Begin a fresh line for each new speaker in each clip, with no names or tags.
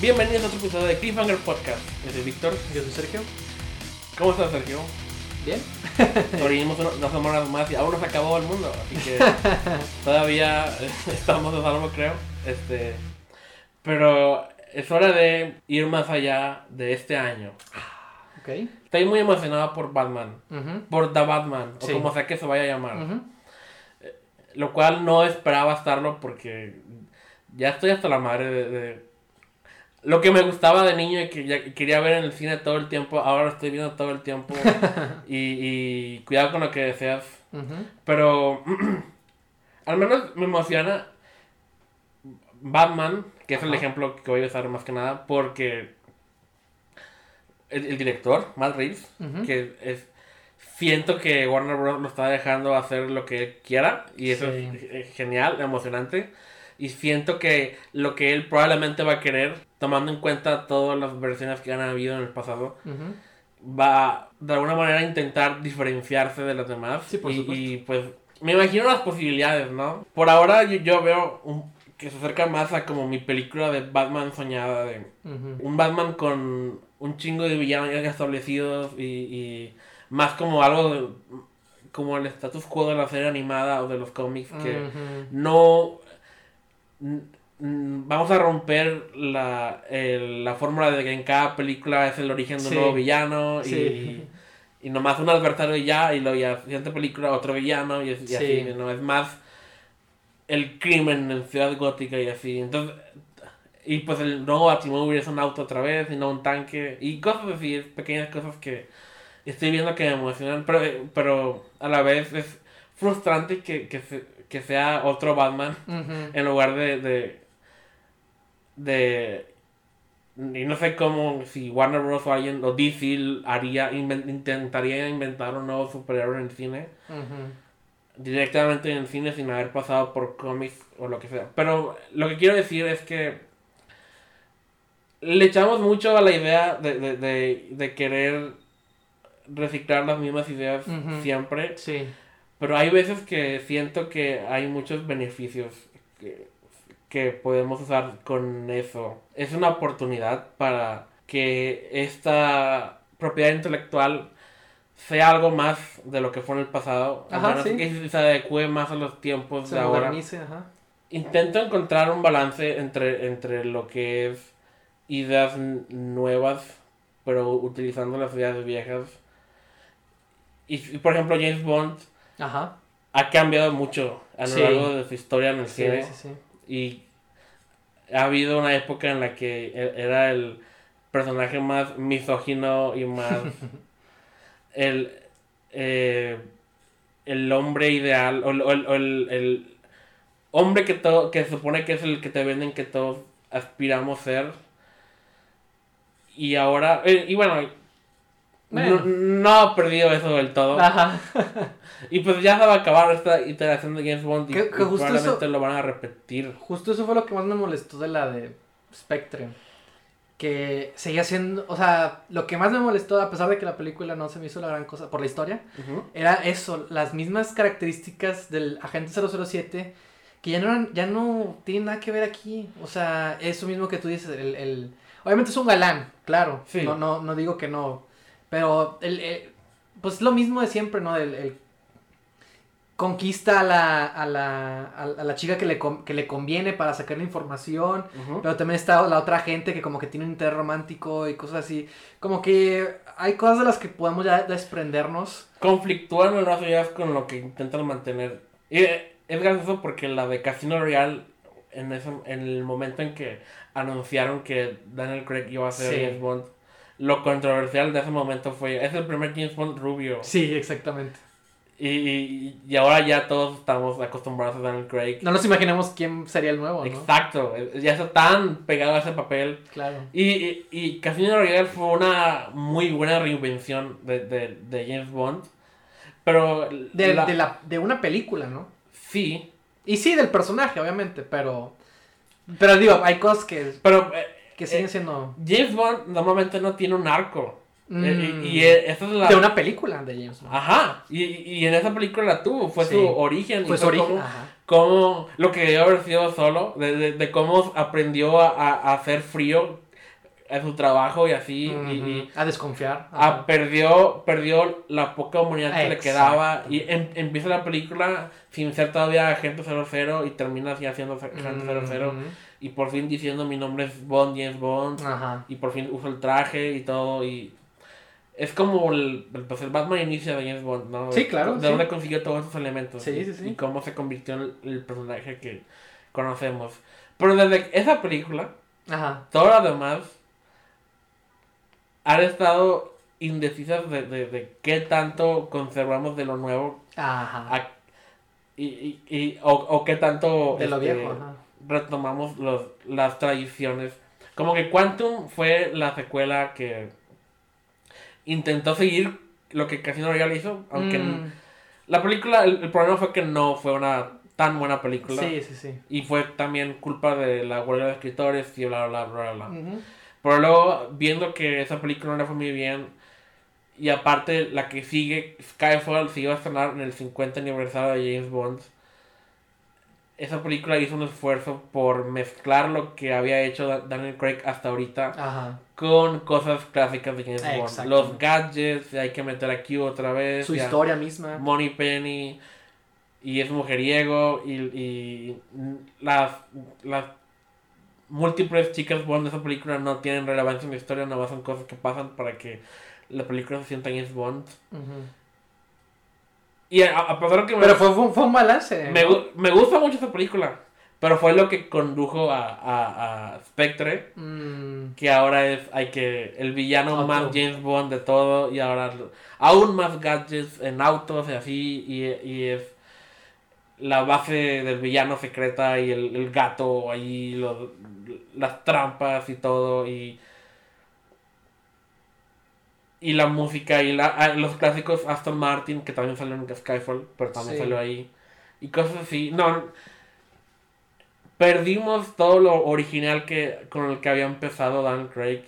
Bienvenidos a otro episodio de Cliffhanger Podcast. Yo soy Víctor.
Yo soy Sergio.
¿Cómo estás, Sergio?
Bien.
Sobrevivimos una- dos semanas más y aún no se acabó el mundo. Así que todavía eh, estamos de salvo, creo. Este, pero es hora de ir más allá de este año.
Ok.
Estoy muy emocionado por Batman.
Ujú.
Por The Batman,
Sí.
o como sea que se vaya a llamar.
Ujú.
Lo cual no esperaba estarlo porque ya estoy hasta la madre de, de- Lo que me gustaba de niño y que ya quería ver en el cine todo el tiempo, ahora lo estoy viendo todo el tiempo. y, y cuidado con lo que deseas. Pero al menos me emociona Batman, que es el ejemplo que voy a usar más que nada, porque el, el director, Matt Reeves, que es siento que Warner Bros. lo está dejando hacer lo que él quiera y eso
Sí.
es eh, genial, emocionante. Y siento que lo que él probablemente va a querer, tomando en cuenta todas las versiones que han habido en el pasado,
Ujú.
va de alguna manera a intentar diferenciarse de las demás.
Sí, por
y,
supuesto.
y, pues me imagino las posibilidades, ¿no? Por ahora yo, yo veo un- que se acerca más a como mi película de Batman soñada, de
Ujú.
un Batman con un chingo de villanos ya establecidos y, y más como algo de- como el status quo de la serie animada o de los cómics que
Ujú.
no n- n- vamos a romper la, el- la fórmula de que en cada película es el origen de un
Sí.
nuevo villano
Sí.
y, y nomás un adversario y ya y luego ya siguiente película otro villano y, es- y
Sí.
así no es más el crimen en Ciudad Gótica y así entonces y pues el nuevo Batimóvil es un auto otra vez y no un tanque y cosas así pequeñas cosas que estoy viendo que me emocionan pero, pero a la vez es frustrante que, que, se- que sea otro Batman en lugar de, de de y no sé cómo si Warner Bros. o alguien o DC haría intentaría inventar un nuevo superhéroe en el cine directamente en el cine sin haber pasado por cómics o lo que sea. Pero lo que quiero decir es que le echamos mucho a la idea de, de, de, de querer reciclar las mismas ideas siempre.
Sí.
Pero hay veces que siento que hay muchos beneficios que, que podemos usar con eso. Es una oportunidad para que esta propiedad intelectual sea algo más de lo que fue en el pasado.
Ajá,
menos
sí.
que se adecue más a los tiempos
Se
de ahora.
ajá.
Intento encontrar un balance entre, entre lo que es ideas nuevas, pero utilizando las ideas viejas. Y, y, por ejemplo, James Bond
Ajá.
ha cambiado mucho a lo
Sí.
largo de su historia en el
Sí,
cine.
sí, sí.
Y ha habido una época en la que e- era el personaje más misógino y más. el, eh, el hombre ideal. O, el- o el, o el- el hombre que, todo, que se supone que es el que te venden que todos aspiramos ser. Y ahora. eh, y bueno.
Bueno.
No, no ha perdido eso del todo.
Ajá.
Y pues ya se va a acabar esta iteración de James Bond y,
Que- que
y
justo
probablemente
eso-
lo van a repetir.
Justo eso fue lo que más me molestó de la de Spectre. Que seguía siendo, o sea, lo que más me molestó, a pesar de que la película no se me hizo la gran cosa por la historia, era eso, las mismas características del agente 007 que ya no eran, ya no tienen nada que ver aquí. O sea, eso mismo que tú dices, el, el- obviamente es un galán, claro.
Sí.
No, no, no digo que no. Pero el, el- pues lo mismo de siempre, ¿no? El, el conquista a la, a la, a la chica que le, que le conviene para sacar la información. Pero también está la otra gente que como que tiene un interés romántico y cosas así. Como que hay cosas de las que podemos ya desprendernos.
Conflictúan en ideas con lo que intentan mantener. Y eh, es gracioso porque la de Casino Royale, en, ese, en el momento en que anunciaron que Daniel Craig iba a ser
Sí.
James Bond, lo controversial de ese momento fue, es el primer James Bond rubio.
Sí, exactamente.
Y, y, ahora ya todos estamos acostumbrados a Daniel Craig.
No nos imaginemos quién sería el nuevo, ¿no?
Exacto, eh, ya está tan pegado a ese papel.
Claro.
Y, y, y Casino Royale fue una muy buena reinvención de, de, de James Bond. Pero
De,
la-
de, la, de una película, ¿no?
sí,
Y sí, del personaje, obviamente, pero... Pero digo, hay cosas que,
pero eh,
que siguen
eh,
siendo...
James Bond normalmente no tiene un arco.
Mm,
Eh, y, y eh, esa es la...
de una película de James Bond.
Ajá, y, y en esa película la tuvo, fue
Sí.
su origen.
Fue su origen.
Como,
Ajá.
como lo que debió haber sido solo, de, de, de cómo aprendió a, a, hacer frío a su trabajo y así. y, y
a desconfiar.
a- perdió, perdió la poca humanidad que le quedaba. Y em- empieza la película sin ser todavía agente 00 y termina así haciendo agente 00.
Ujú.
Y por fin diciendo mi nombre es Bond, James Bond.
Ajá.
Y por fin usa el traje y todo. Y es como el, pues, el Batman inicia de James Bond, ¿no?
Sí, claro,
De
sí.
dónde consiguió todos esos elementos.
Sí,
y,
sí, sí.
Y cómo se convirtió en el, personaje que conocemos. Pero desde esa película,
Ajá.
todas las demás han estado indecisas de, de, de qué tanto conservamos de lo nuevo
Ajá.
a- y, y, y- o, o qué tanto
De lo
este,
viejo. Ajá.
retomamos los, las tradiciones. Como que Quantum fue la secuela que intentó seguir lo que Casino Royale hizo, aunque
Mm,
la película, el, el problema fue que no fue una tan buena película.
Sí, sí, sí.
Y fue también culpa de la huelga de escritores y bla, bla, bla, bla, bla.
Ujú.
Pero luego, viendo que esa película no le fue muy bien, y aparte la que sigue, Skyfall, se iba a estrenar en el 50 aniversario de James Bond, esa película hizo un esfuerzo por mezclar lo que había hecho Da- Daniel Craig hasta ahorita
Ajá.
con cosas clásicas de James Bond. Los gadgets, hay que meter aquí otra vez.
Su
ya.
historia misma.
Money Penny y es mujeriego y, y las, las múltiples chicas Bond de esa película no tienen relevancia en la historia, nada más son cosas que pasan para que la película se sienta James Bond.
Ujú.
Y a, a pesar que me,
Pero fue, fue, fue un balance.
me, me gusta mucho esa película, pero fue lo que condujo a, a, a Spectre,
Mm,
que ahora es hay que el villano más James Bond de todo y ahora aún más gadgets en autos y así y, y es la base del villano secreta y el, el gato ahí los, las trampas y todo y y la música y la, ah, los clásicos Aston Martin que también salió en Skyfall pero también
Sí.
salió ahí. Y cosas así. No perdimos todo lo original que con el que había empezado Dan Craig.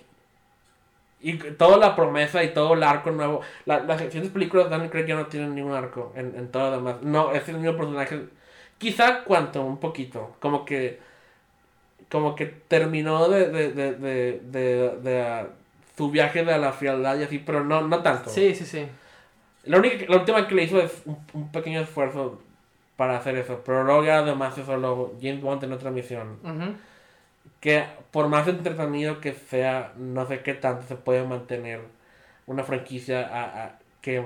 Y toda la promesa y todo el arco nuevo. La, las siguientes películas de Dan Craig ya no tienen ningún arco en, en todo lo demás. No es el mismo personaje. Quizá cuanto un poquito. Como que como que terminó de de, de, de, su viaje de la frialdad y así pero no no tanto
Sí, sí, sí.
la única la última que le hizo es un, un pequeño esfuerzo para hacer eso pero luego ya además es solo James Bond en otra misión
Ujú.
que por más entretenido que sea, no sé qué tanto se puede mantener una franquicia a- a- que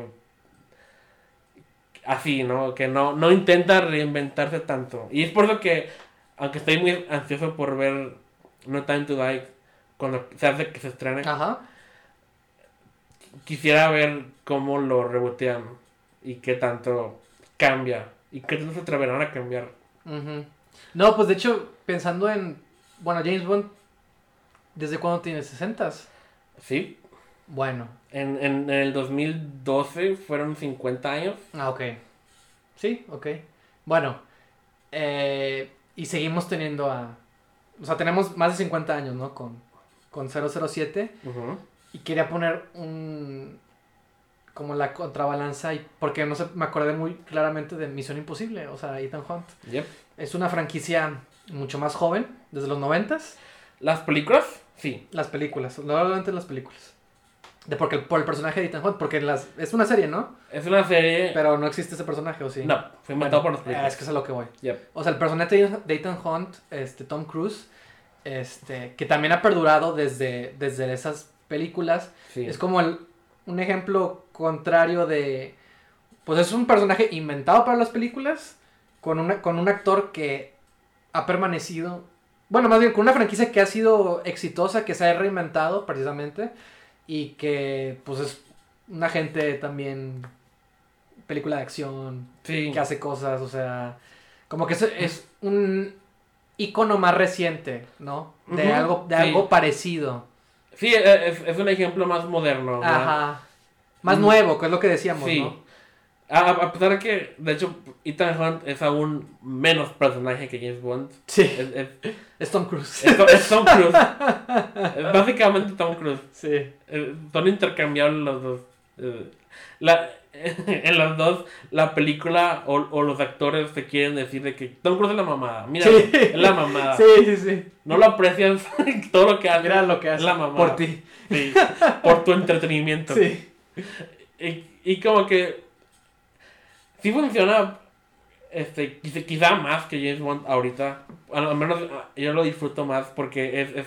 así, ¿no? Que no, no intenta reinventarse tanto. Y es por eso que, aunque estoy muy ansioso por ver No Time to Die, cuando se hace que se estrene,
Ajá.
quisiera ver cómo lo rebotean y qué tanto cambia y qué tanto se atreverán a cambiar.
No, pues de hecho, pensando en. Bueno, James Bond, ¿desde cuándo tiene 60?
¿Sí?
Bueno.
En, en, en el 2012 fueron 50 años.
Ah, ok. Sí, ok. Bueno. eh, y seguimos teniendo a. O sea, tenemos más de 50 años, ¿no? Con, con 007.
Ujú.
Y quería poner un. Como la contrabalanza. Y, porque no sé, me acordé muy claramente de Misión Imposible. O sea, Ethan Hunt.
Yep.
Es una franquicia mucho más joven, desde los noventas.
Las películas, sí.
Las películas, normalmente las películas. De porque, por el personaje de Ethan Hunt, porque las, es una serie, ¿no?
Es una serie.
Pero no existe ese personaje, ¿o sí?
No, fue inventado
Bueno,
por las películas.
Es que es a lo que voy.
Yep.
O sea, el personaje de- de Ethan Hunt, este, Tom Cruise, este, que también ha perdurado desde, desde esas películas,
Sí.
es como el- un ejemplo contrario de... Pues es un personaje inventado para las películas, con, una, con un actor que ha permanecido... Bueno, más bien con una franquicia que ha sido exitosa, que se ha reinventado precisamente, y que pues es una gente también... Película de acción,
Sí.
que hace cosas, o sea, como que es, es un icono más reciente, ¿no? De algo, de
sí.
algo parecido.
Sí, e- es, es un ejemplo más moderno. ¿verdad?
Ajá. Más
Mm.
nuevo, que es lo que decíamos,
Sí.
¿no?
A, a pesar de que, de hecho, Ethan Hunt es aún menos personaje que James Bond.
Sí,
Es, es,
es Tom Cruise.
es es Tom Cruise. es básicamente Tom Cruise.
sí.
Eh, son intercambiables los dos. Eh, La, en las dos, la película o, o, los actores te quieren decir de que Tom Cruise es la mamada. Mira,
Sí.
es la mamada.
Sí, sí, sí.
No lo aprecias todo lo que hace.
Mira lo que hace.
Es la mamada.
Por ti.
Sí, por tu entretenimiento.
Sí.
Y, y como que sí funciona este quizá, más que James Bond ahorita. Al menos yo lo disfruto más porque es, es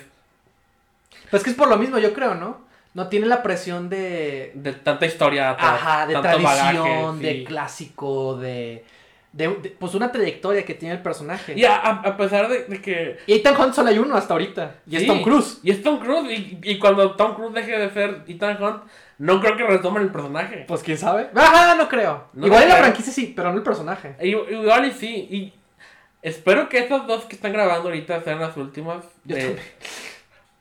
Pues que es por lo mismo, yo creo, ¿no? No tiene la presión de.
de tanta historia atrás,
Ajá, de
tanto
tradición,
bagaje,
de
sí.
clásico, de, de, de- Pues una trayectoria que tiene el personaje.
Y a, a- pesar de, de que
Y Ethan Hunt solo hay uno hasta ahorita. Y es. Tom Cruise.
y es Tom Cruise y, y cuando Tom Cruise deje de ser Ethan Hunt, no creo que retomen el personaje.
Pues quién sabe. Ajá, no creo.
No
Igual en la franquicia sí, pero no el personaje.
Y- Igual y sí, y espero que estos dos que están grabando ahorita sean las últimas.
Yo también.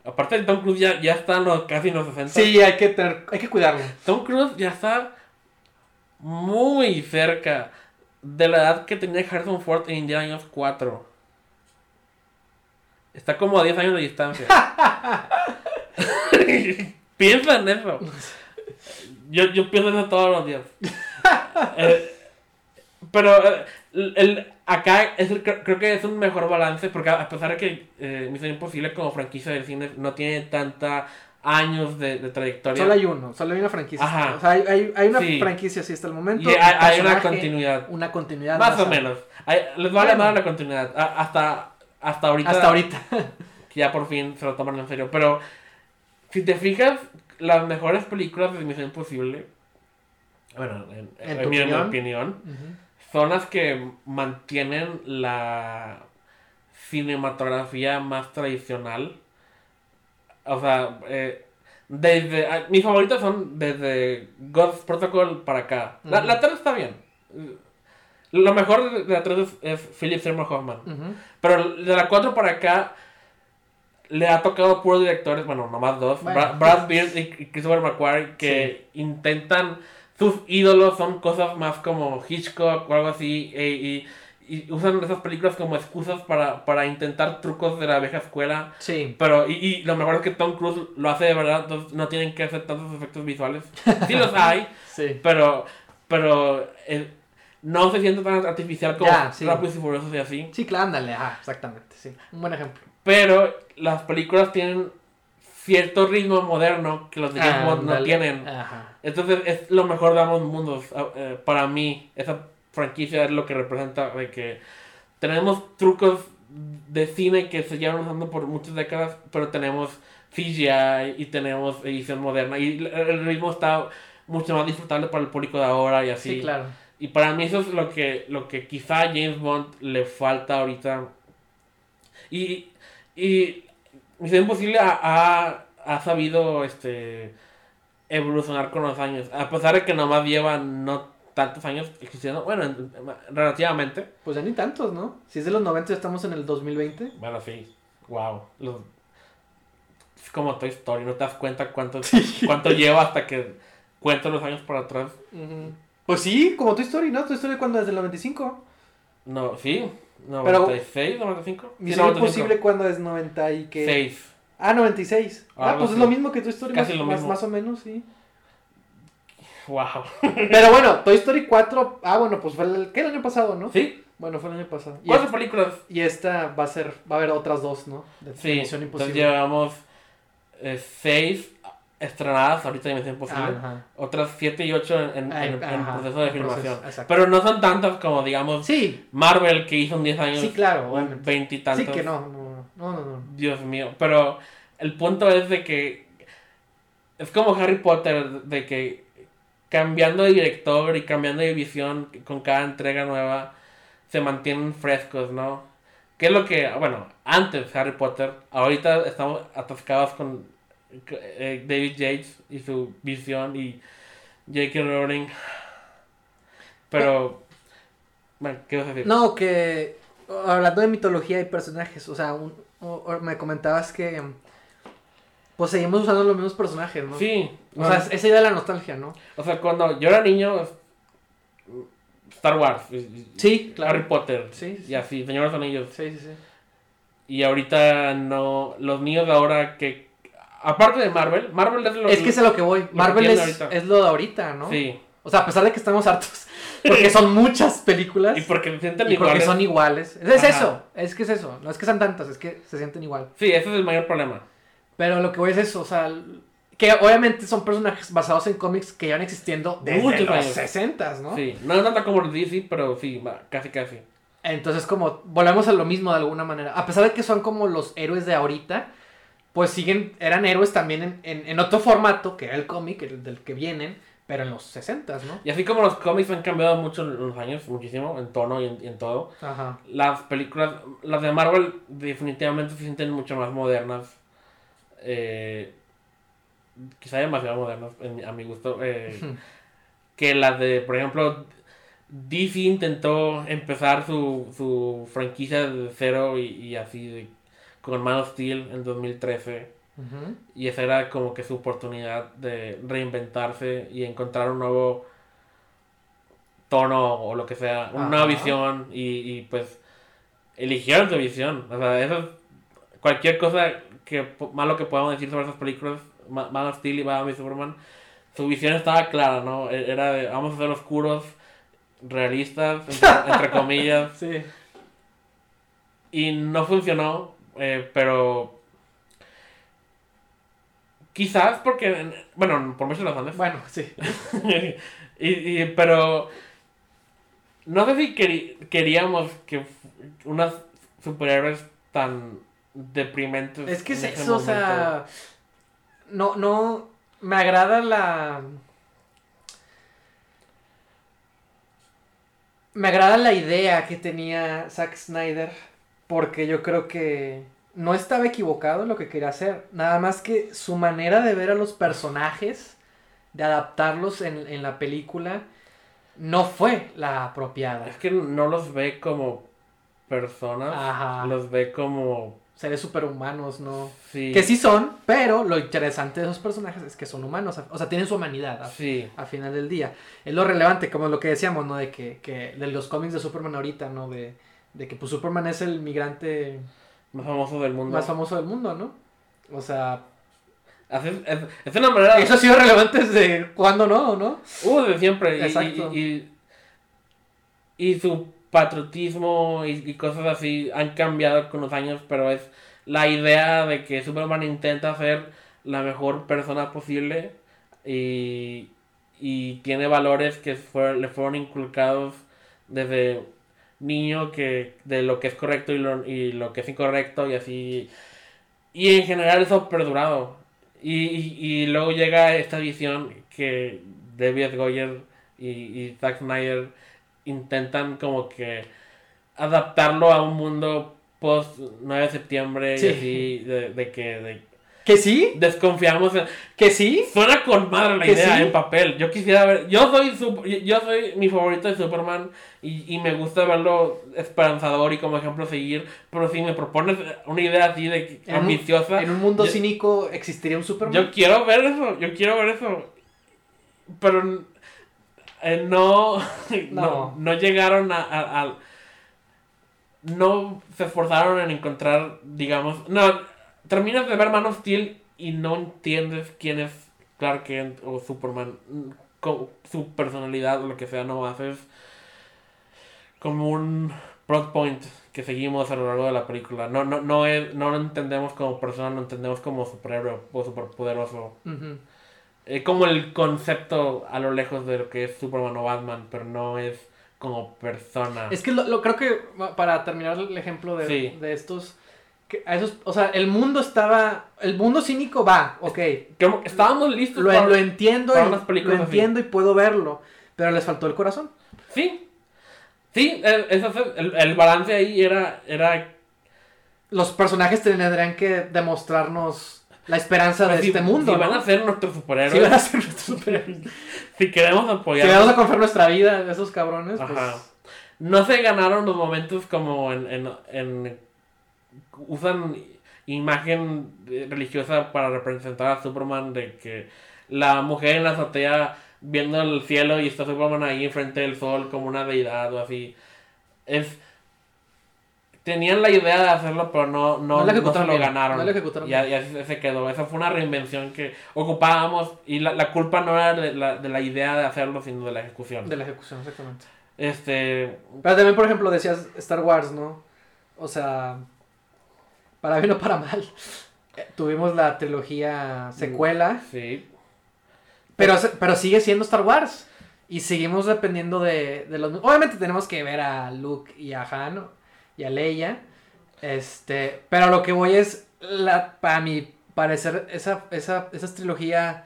Aparte de Tom Cruise ya, ya está los, casi en los 60.
Sí, hay que, tener, hay que cuidarlo.
Tom Cruise ya está muy cerca de la edad que tenía Harrison Ford en Indiana Jones 4. Está como a 10 años de distancia. Piensa en eso. Yo, yo pienso en eso todos los días. Eh, pero eh, el, el- acá es el- creo, que es un mejor balance porque a pesar de que eh, Misión Imposible como franquicia de cine no tiene tanta años de, de trayectoria.
Solo hay uno, solo hay una franquicia.
Ajá.
O sea, hay, hay, hay una
Sí.
franquicia así hasta el momento.
Y hay,
un
hay una continuidad.
Una continuidad.
Más o menos. Hay- les vale
Bueno.
más la continuidad. A- hasta, hasta ahorita.
Hasta ahorita.
Que ya por fin se lo toman en serio. Pero si te fijas, las mejores películas de Misión Imposible. Bueno, en,
¿En
en
tu
mi,
opinión?
Son las que mantienen la cinematografía más tradicional. O sea, eh, desde. ah, mis favoritas son desde God's Protocol para acá. La, la 3 está bien. Lo mejor de- la 3 es, es Philip Seymour Hoffman. Pero de la 4 para acá le ha tocado puros directores, bueno, nomás dos,
Bueno.
Brad Bird y y Christopher McQuarrie, que intentan, sus ídolos son cosas más como Hitchcock o algo así, e- y, y usan esas películas como excusas para, para intentar trucos de la vieja escuela.
Sí.
Pero, y, y lo mejor es que Tom Cruise lo hace de verdad, entonces no tienen que hacer tantos efectos visuales. Sí los hay,
Sí.
pero, pero eh, no se siente tan artificial como
Ya, sí.
Rápidos y Furiosos y así.
Sí, claro, ándale. Ah, exactamente. Sí. Un buen ejemplo.
Pero las películas tienen cierto ritmo moderno que los de James Bond no tienen.
Ajá.
Entonces es lo mejor de ambos mundos. Ah, eh, para mí, esa franquicia es lo que representa de que tenemos trucos de cine que se llevan usando por muchas décadas, pero tenemos CGI y tenemos edición moderna y el- el ritmo está mucho más disfrutable para el público de ahora y así.
Sí, claro.
Y para mí eso es lo que, lo que quizá a James Bond le falta ahorita. Y, y Misión Imposible ha, ha, ha sabido este, evolucionar con los años. A pesar de que nomás lleva no tantos años existiendo. Bueno, en- relativamente.
Pues ya ni tantos, ¿no? Si es de los 90 estamos en el 2020.
Bueno, sí. Wow. Los, es como Toy Story. No te das cuenta cuánto, cuánto lleva hasta que cuento los años para atrás.
Pues sí, como tu Story, ¿no? Tu Story cuando desde el 95.
No, sí.
Pero-
96, 95. Sí,
Misión
95.
Imposible cuando es 90 y que...
Seis.
Ah, 96. Ah, pues es lo mismo que tu Story.
Casi
más,
lo
más-
mismo.
más o menos, sí.
Wow.
Pero bueno, Toy Story 4. Ah, bueno, pues fue el, ¿qué? el año pasado, ¿no?
Sí,
Bueno, fue el año pasado. Y,
cuatro películas.
y esta va a ser, va a haber otras dos, ¿no? De
Sí,
Misión
entonces
Imposible.
llevamos eh, seis estrenadas ahorita Imposible.
Ajá.
Otras siete y ocho en, en-
Ay,
en- en
ajá,
proceso de
proceso,
filmación. Pero no son tantas como, digamos,
Sí,
Marvel que hizo en 10 años.
sí, claro,
un
obviamente.
veintitantos.
Sí que no, no, no, no, no.
Dios mío. Pero el punto es de que es como Harry Potter, de que cambiando de director y cambiando de visión con cada entrega nueva, se mantienen frescos, ¿no? ¿Qué es lo que, bueno, antes Harry Potter, ahorita estamos atascados con David Yates y su visión y J.K. Rowling. Pero, bueno, ¿qué vas a decir?
No, que hablando de mitología y personajes, o sea, un- o- o me comentabas que pues seguimos usando los mismos personajes, ¿no?
Sí,
O sea, es- esa idea de la nostalgia, ¿no?
O sea, cuando yo era niño, Star Wars,
Sí,
Harry Potter,
Sí, sí.
y así, Señor de los Anillos.
Sí, sí, sí.
Y ahorita no, los niños de ahora que aparte de Marvel, Marvel es lo
Es que es a lo que voy. Marvel es, es lo de ahorita, ¿no?
Sí.
O sea, a pesar de que estamos hartos, porque son muchas películas
Y porque se sienten
y porque
iguales.
son iguales. Es
Ajá.
eso, es que es eso. No es que sean tantas, es que se sienten igual.
Sí, ese es el mayor problema.
Pero lo que voy es eso, o sea, que obviamente son personajes basados en cómics que llevan existiendo desde
Muchos
los
años.
60, ¿no?
Sí. No es tanto como el DC, pero sí, va, casi casi.
Entonces, como volvemos a lo mismo de alguna manera. A pesar de que son como los héroes de ahorita, pues siguen, eran héroes también en, en, en otro formato, que era el cómic, el del que vienen, pero en los 60, ¿no?
Y así como los cómics han cambiado mucho en los años, muchísimo, en tono y en, y en todo,
Ajá.
las películas, las de Marvel definitivamente se sienten mucho más modernas. Eh, quizá demasiado modernas, en a mi gusto. eh, que las de, por ejemplo, DC intentó empezar su, su franquicia de cero y, y así de- con Man of Steel en 2013.
Ujú.
Y esa era como que su oportunidad de reinventarse y encontrar un nuevo tono o lo que sea, una nueva visión y, y, pues eligieron su visión. O sea, eso es cualquier cosa que malo que podamos decir sobre esas películas, Ma- Man of Steel y Batman y Superman, su visión estaba clara, ¿no? E- Era de vamos a ser oscuros, realistas, entre, entre comillas,
Sí.
y no funcionó, eh, pero quizás porque, bueno, por muchas razones.
Bueno, sí.
y, y- pero no sé si queri- queríamos que unas superhéroes tan deprimentes.
Es que es eso, o sea. No, no. Me agrada la. Me agrada la idea que tenía Zack Snyder. Porque yo creo que no estaba equivocado en lo que quería hacer. Nada más que su manera de ver a los personajes, de adaptarlos en, en la película, no fue la apropiada.
Es que no los ve como personas,
Ajá.
los ve como.
Seres superhumanos, ¿no?
Sí.
Que sí son, pero lo interesante de esos personajes es que son humanos, o sea, tienen su humanidad a,
Sí.
a final del día. Es lo relevante, como lo que decíamos, ¿no? De que, que de los cómics de Superman ahorita, ¿no? De, de que pues Superman es el migrante
Más famoso del mundo.
más famoso del mundo, ¿no? O sea,
Así es, una manera.
eso ha sido relevante desde cuándo, ¿no? ¿No?
Uh, de siempre. y-
Exacto.
Y, y, y su patriotismo y, cosas así han cambiado con los años, pero es la idea de que Superman intenta ser la mejor persona posible y, y tiene valores que fue- le fueron inculcados desde niño que de lo que es correcto y lo, y lo que es incorrecto y así y en general eso ha perdurado y, y, y luego llega esta visión que David Goyer y, y Zack Snyder intentan como que adaptarlo a un mundo post 9 de septiembre
Sí.
y así de, de que de-
¿Que sí?
desconfiamos en-
¿Que sí?
Suena con madre la
¿Que
idea
sí?
en papel. Yo quisiera ver. Yo soy sup- yo soy mi favorito de Superman y, y me gusta verlo esperanzador y como ejemplo seguir. Pero si me propones una idea así de
un-
ambiciosa,
En un mundo
yo-
cínico existiría un Superman.
yo quiero ver eso. Yo quiero ver eso. Pero eh, no, no.
No.
no llegaron a, a- a- no se esforzaron en encontrar, digamos, no, terminas de ver Man of Steel y no entiendes quién es Clark Kent o Superman, mm, co- su personalidad o lo que sea, no haces como un plot point que seguimos a lo largo de la película. No, no, no, es, no lo entendemos como persona, lo entendemos como superhéroe o superpoderoso. Es como el concepto a lo lejos de lo que es Superman o Batman, pero no es como persona.
Es que lo, lo- creo que para terminar el ejemplo de,
Sí.
de estos, que a esos, o sea, el mundo estaba, el mundo cínico va, ok,
Como- estábamos listos
lo,
para-
lo entiendo,
para
y,
unas películas
lo
así.
entiendo y puedo verlo, pero les faltó el corazón.
Sí. Sí, el, el, el balance ahí era, era
Los personajes tendrían que demostrarnos la esperanza
pues,
de
si,
este mundo.
si van a ser nuestros superhéroes,
Si van a ser nuestros superhéroes.
si queremos
Si
apoyar.
vamos a confiar nuestra vida a esos cabrones, pues.
No se ganaron los momentos como en, en, en- usan imagen religiosa para representar a Superman de que la mujer en la azotea viendo el cielo y está Superman ahí enfrente del sol como una deidad o así. Es tenían la idea de hacerlo, pero no, no,
No
no se lo
bien,
ganaron.
no
y así se quedó. Esa fue una reinvención que ocupábamos y la, la culpa no era de la, de la idea de hacerlo, sino de la ejecución.
De la ejecución, exactamente.
Este,
Pero también, por ejemplo, decías Star Wars, ¿no? O sea, para bien o para mal. eh, Tuvimos la trilogía secuela,
sí.
pero, pero sigue siendo Star Wars. Y seguimos dependiendo de, de los... Obviamente tenemos que ver a Luke y a Han y a Leia. Este, pero lo que voy es, la, para mi parecer, esa, esa, esa trilogía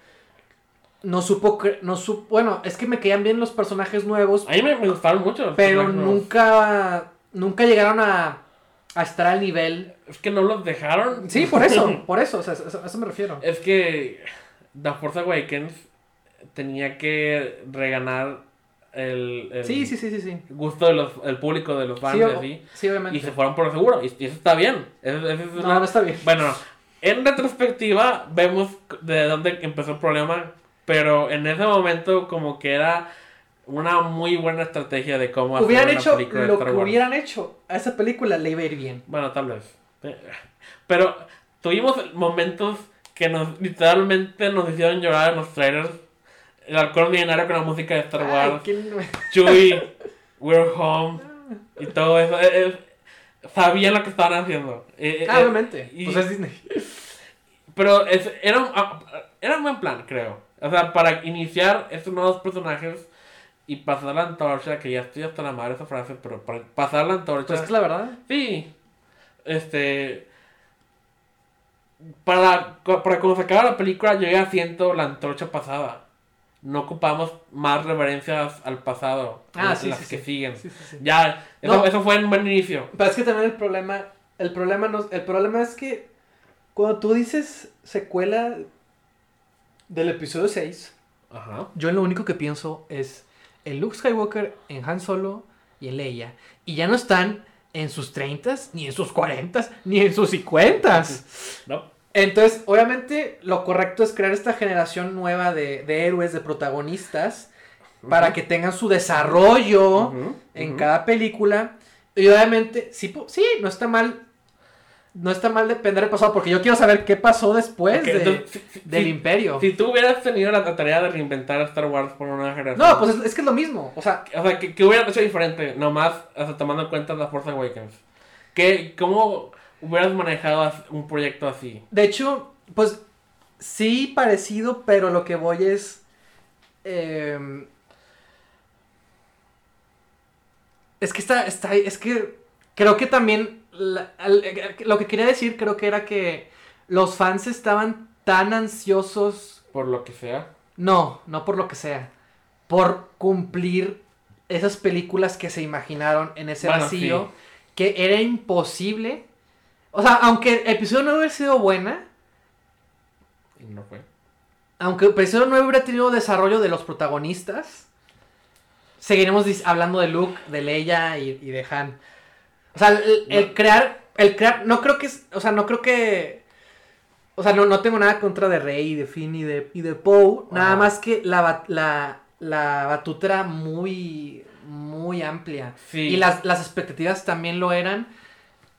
no supo, no supo, bueno, es que me caían bien los personajes nuevos,
A mí me, me gustaron mucho. los
pero
nuevos.
nunca, nunca llegaron a, a estar al nivel.
Es que no los dejaron.
Sí, por eso, por eso, o sea, eso- a eso me refiero.
Es que The Force Awakens tenía que reganar el, el
Sí, sí, sí, sí, sí.
gusto del el público de los fans
Sí, o-
así.
sí, obviamente.
Y se fueron por lo seguro. Y, y eso está bien. Eso- eso es
No,
una-
no está bien.
Bueno, en retrospectiva vemos de dónde empezó el problema. Pero en ese momento como que era una muy buena estrategia de cómo hacer
Hubieran
una
hecho
película de
lo
Star
que
Wars.
hubieran hecho a esa película, le iba a ir bien.
Bueno, tal vez. Pero tuvimos momentos que nos literalmente nos hicieron llorar en los trailers. El alcohol milenario con la música de Star
Ay,
Wars.
¿quién-
Chewie, We're Home y todo eso. Eh, eh, sabían lo que estaban haciendo. Eh, y-
Pues es Disney.
Pero es- era, un, ah, era un buen plan, creo. O sea, para iniciar estos nuevos personajes y pasar la antorcha, que ya estoy hasta la madre esa frase, pero para pasar la antorcha.
Pues es la verdad.
Sí. Este. Para, para cuando se acaba la película, yo ya siento la antorcha pasada. No ocupamos más reverencias al pasado.
Ah,
las,
sí,
las
sí,
que
sí.
siguen. Ya, eso,
No.
eso fue un buen inicio.
Pero es que también el problema, el problema no, el problema es que cuando tú dices secuela del episodio 6,
Ajá.
yo lo único que pienso es en Luke Skywalker, en Han Solo y en Leia. Y ya no están en sus 30s, ni en sus 40s, ni en sus 50s.
No.
Entonces, obviamente, lo correcto es crear esta generación nueva de, de héroes, de protagonistas, para que tengan su desarrollo en cada película. Y obviamente, sí, sí, no está mal. No está mal depender del pasado, porque yo quiero saber qué pasó después
Ok,
de-
entonces, si- si-
del
si-
imperio.
Si tú hubieras tenido la tarea de reinventar Star Wars por una generación.
No, pues es, es que es lo mismo. O sea,
O sea, ¿qué, qué hubieras hecho diferente? Nomás, o sea, tomando en cuenta la Force Awakens. ¿Qué, ¿Cómo hubieras manejado un proyecto así?
de hecho, pues sí parecido, pero lo que voy es... em, es que está, está, es que creo que también la- al- eh, lo que quería decir creo que era que los fans estaban tan ansiosos
Por lo que sea.
No, no por lo que sea. Por cumplir esas películas que se imaginaron en ese
Bueno,
vacío. Que era imposible. O sea, aunque el episodio 9 hubiera sido buena.
No fue.
Aunque el episodio 9 hubiera tenido desarrollo de los protagonistas. Seguiremos hablando de Luke, de Leia y, y de Han. O sea, el, el
No.
crear. El crear. No creo que. O sea, no creo que. O sea, no, no tengo nada contra de Rey, de Finn y de, y de Poe. Nada
Ajá.
más que la, la, la batuta era muy. Muy amplia.
Sí.
Y las, las expectativas también lo eran.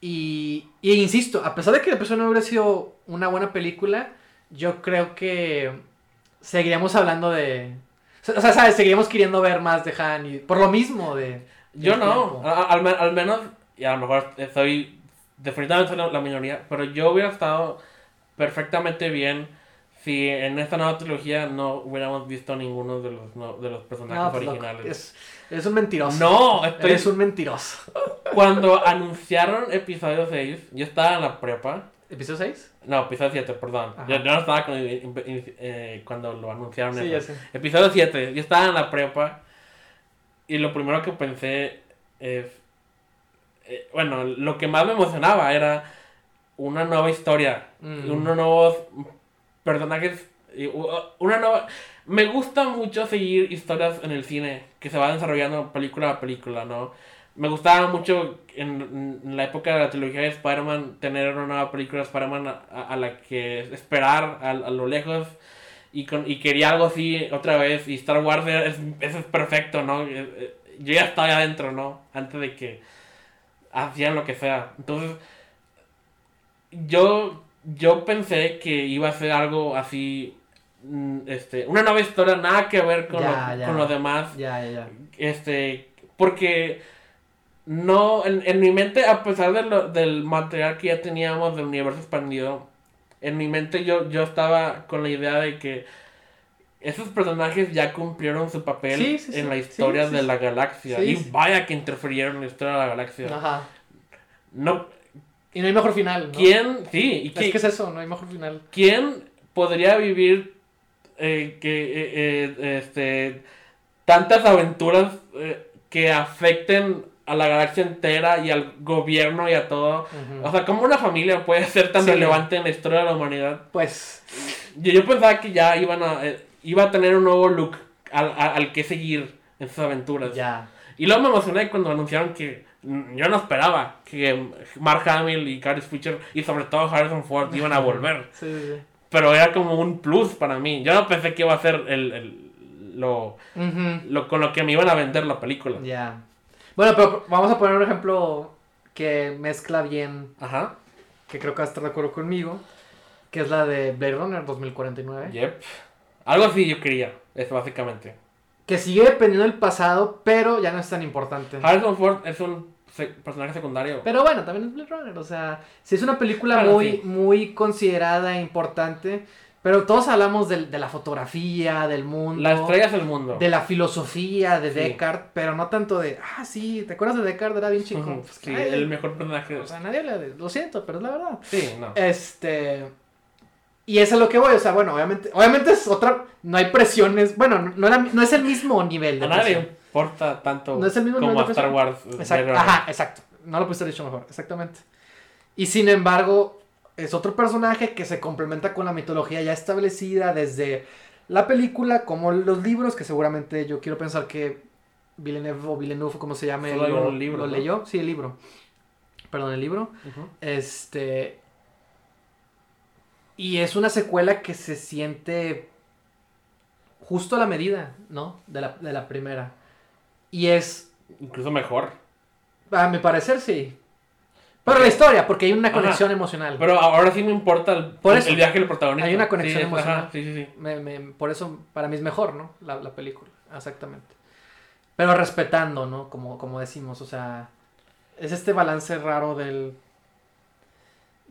Y, y insisto, a pesar de que el episodio no hubiera sido una buena película, yo creo que seguiríamos hablando de. O sea, ¿sabes? Seguiríamos queriendo ver más de Han y por lo mismo de.
Yo no. al menos, y a lo mejor soy. Definitivamente soy la, minoría. Pero yo hubiera estado perfectamente bien si en esta nueva trilogía no hubiéramos visto ninguno de los, no- de los personajes
No, pues,
originales.
es, eres un mentiroso.
No, estoy.
Eres un mentiroso.
Cuando anunciaron episodio 6, yo estaba en la prepa.
¿Episodio 6?
No, episodio 7, perdón. Yo, yo no estaba con- eh, cuando lo anunciaron.
Sí,
eso. Episodio 7, yo estaba en la prepa. Y lo primero que pensé es. Eh, bueno, lo que más me emocionaba era una nueva historia.
Mm.
Unos nuevos personajes. Una nueva. Me gusta mucho seguir historias en el cine que se van desarrollando película a película, ¿no? Me gustaba mucho en, en la época de la trilogía de Spider-Man tener una nueva película de Spider-Man a, a- a la que esperar a, a lo lejos y, con, y quería algo así otra vez y Star Wars es, eso es perfecto, ¿no? Eh, eh, Yo ya estaba adentro, ¿no? Antes de que hacían lo que sea. Entonces, yo, yo pensé que iba a ser algo así, mm, este, una nueva historia, nada que ver con,
Ya,
lo,
ya.
con los demás.
Ya.
Este, porque no, en, en mi mente, a pesar de lo- del material que ya teníamos del universo expandido, en mi mente yo, yo estaba con la idea de que esos personajes ya cumplieron su papel
Sí, sí,
en la historia de la galaxia. Y vaya que interfirieron en la historia de la galaxia.
Ajá.
No,
Y no hay mejor final, ¿no?
¿Quién? Sí, y
Es que es eso, no hay mejor final.
¿quién podría vivir eh, que eh, eh, este tantas aventuras que afecten a la galaxia entera y al gobierno y a todo? O sea, ¿cómo una familia puede ser tan
Sí.
relevante en la historia de la humanidad?
Pues,
Yo, yo pensaba que ya iban a eh, iba a tener un nuevo look al, a- al que seguir en sus aventuras.
ya.
Y luego me emocioné cuando anunciaron que mm, yo no esperaba que Mark Hamill y Carrie Fisher y sobre todo Harrison Ford iban a volver.
Sí, sí, sí.
Pero era como un plus para mí. Yo no pensé que iba a ser el, el- lo, lo con lo que me iban a vender la película.
Ya. Bueno, pero vamos a poner un ejemplo que mezcla bien,
Ajá.
que creo que vas a estar de acuerdo conmigo, que es la de Blade Runner 2049.
Yep. Algo así yo quería, eso básicamente.
Que sigue dependiendo del pasado, pero ya no es tan importante.
Harrison Ford es un personaje secundario.
Pero bueno, también es Blade Runner, o sea, si es una película muy,
sí.
muy considerada e importante, pero todos hablamos de, la fotografía, del mundo,
la estrella es el mundo.
de la filosofía de
Sí.
Descartes, pero no tanto de, ah, sí, ¿te acuerdas de Descartes? Era bien chico. Pues,
sí, el mejor personaje.
O sea, nadie habla de, lo siento, pero es la verdad.
Sí, no.
Este. Y es a lo que voy, o sea, bueno, obviamente, obviamente es otra, no hay presiones, bueno, no, no era- no es el mismo nivel de
A nadie importa tanto
No es el mismo
como
nivel de
Star. Wars.
Exacto, ajá, exacto, no lo pudiste dicho mejor, exactamente. Y sin embargo, es otro personaje que se complementa con la mitología ya establecida desde la película, como los libros, que seguramente yo quiero pensar que Villeneuve o Villeneuve, como se llame,
Solo
lo,
libro,
lo
¿no?
leyó, sí, el libro, perdón, el libro, este. Y es una secuela que se siente justo a la medida, ¿no? De la, de la primera. Y es,
Incluso mejor.
a mi parecer, sí. Pero la historia, porque hay una
Ajá.
conexión emocional.
Pero ahora sí me importa el,
Por
el viaje del protagonista.
Hay una conexión
Sí, es- ajá,
emocional.
sí, sí, sí.
Me- me- por eso, para mí es mejor, ¿no? La, la película, exactamente. Pero respetando, ¿no? Como, como decimos, o sea, es este balance raro del...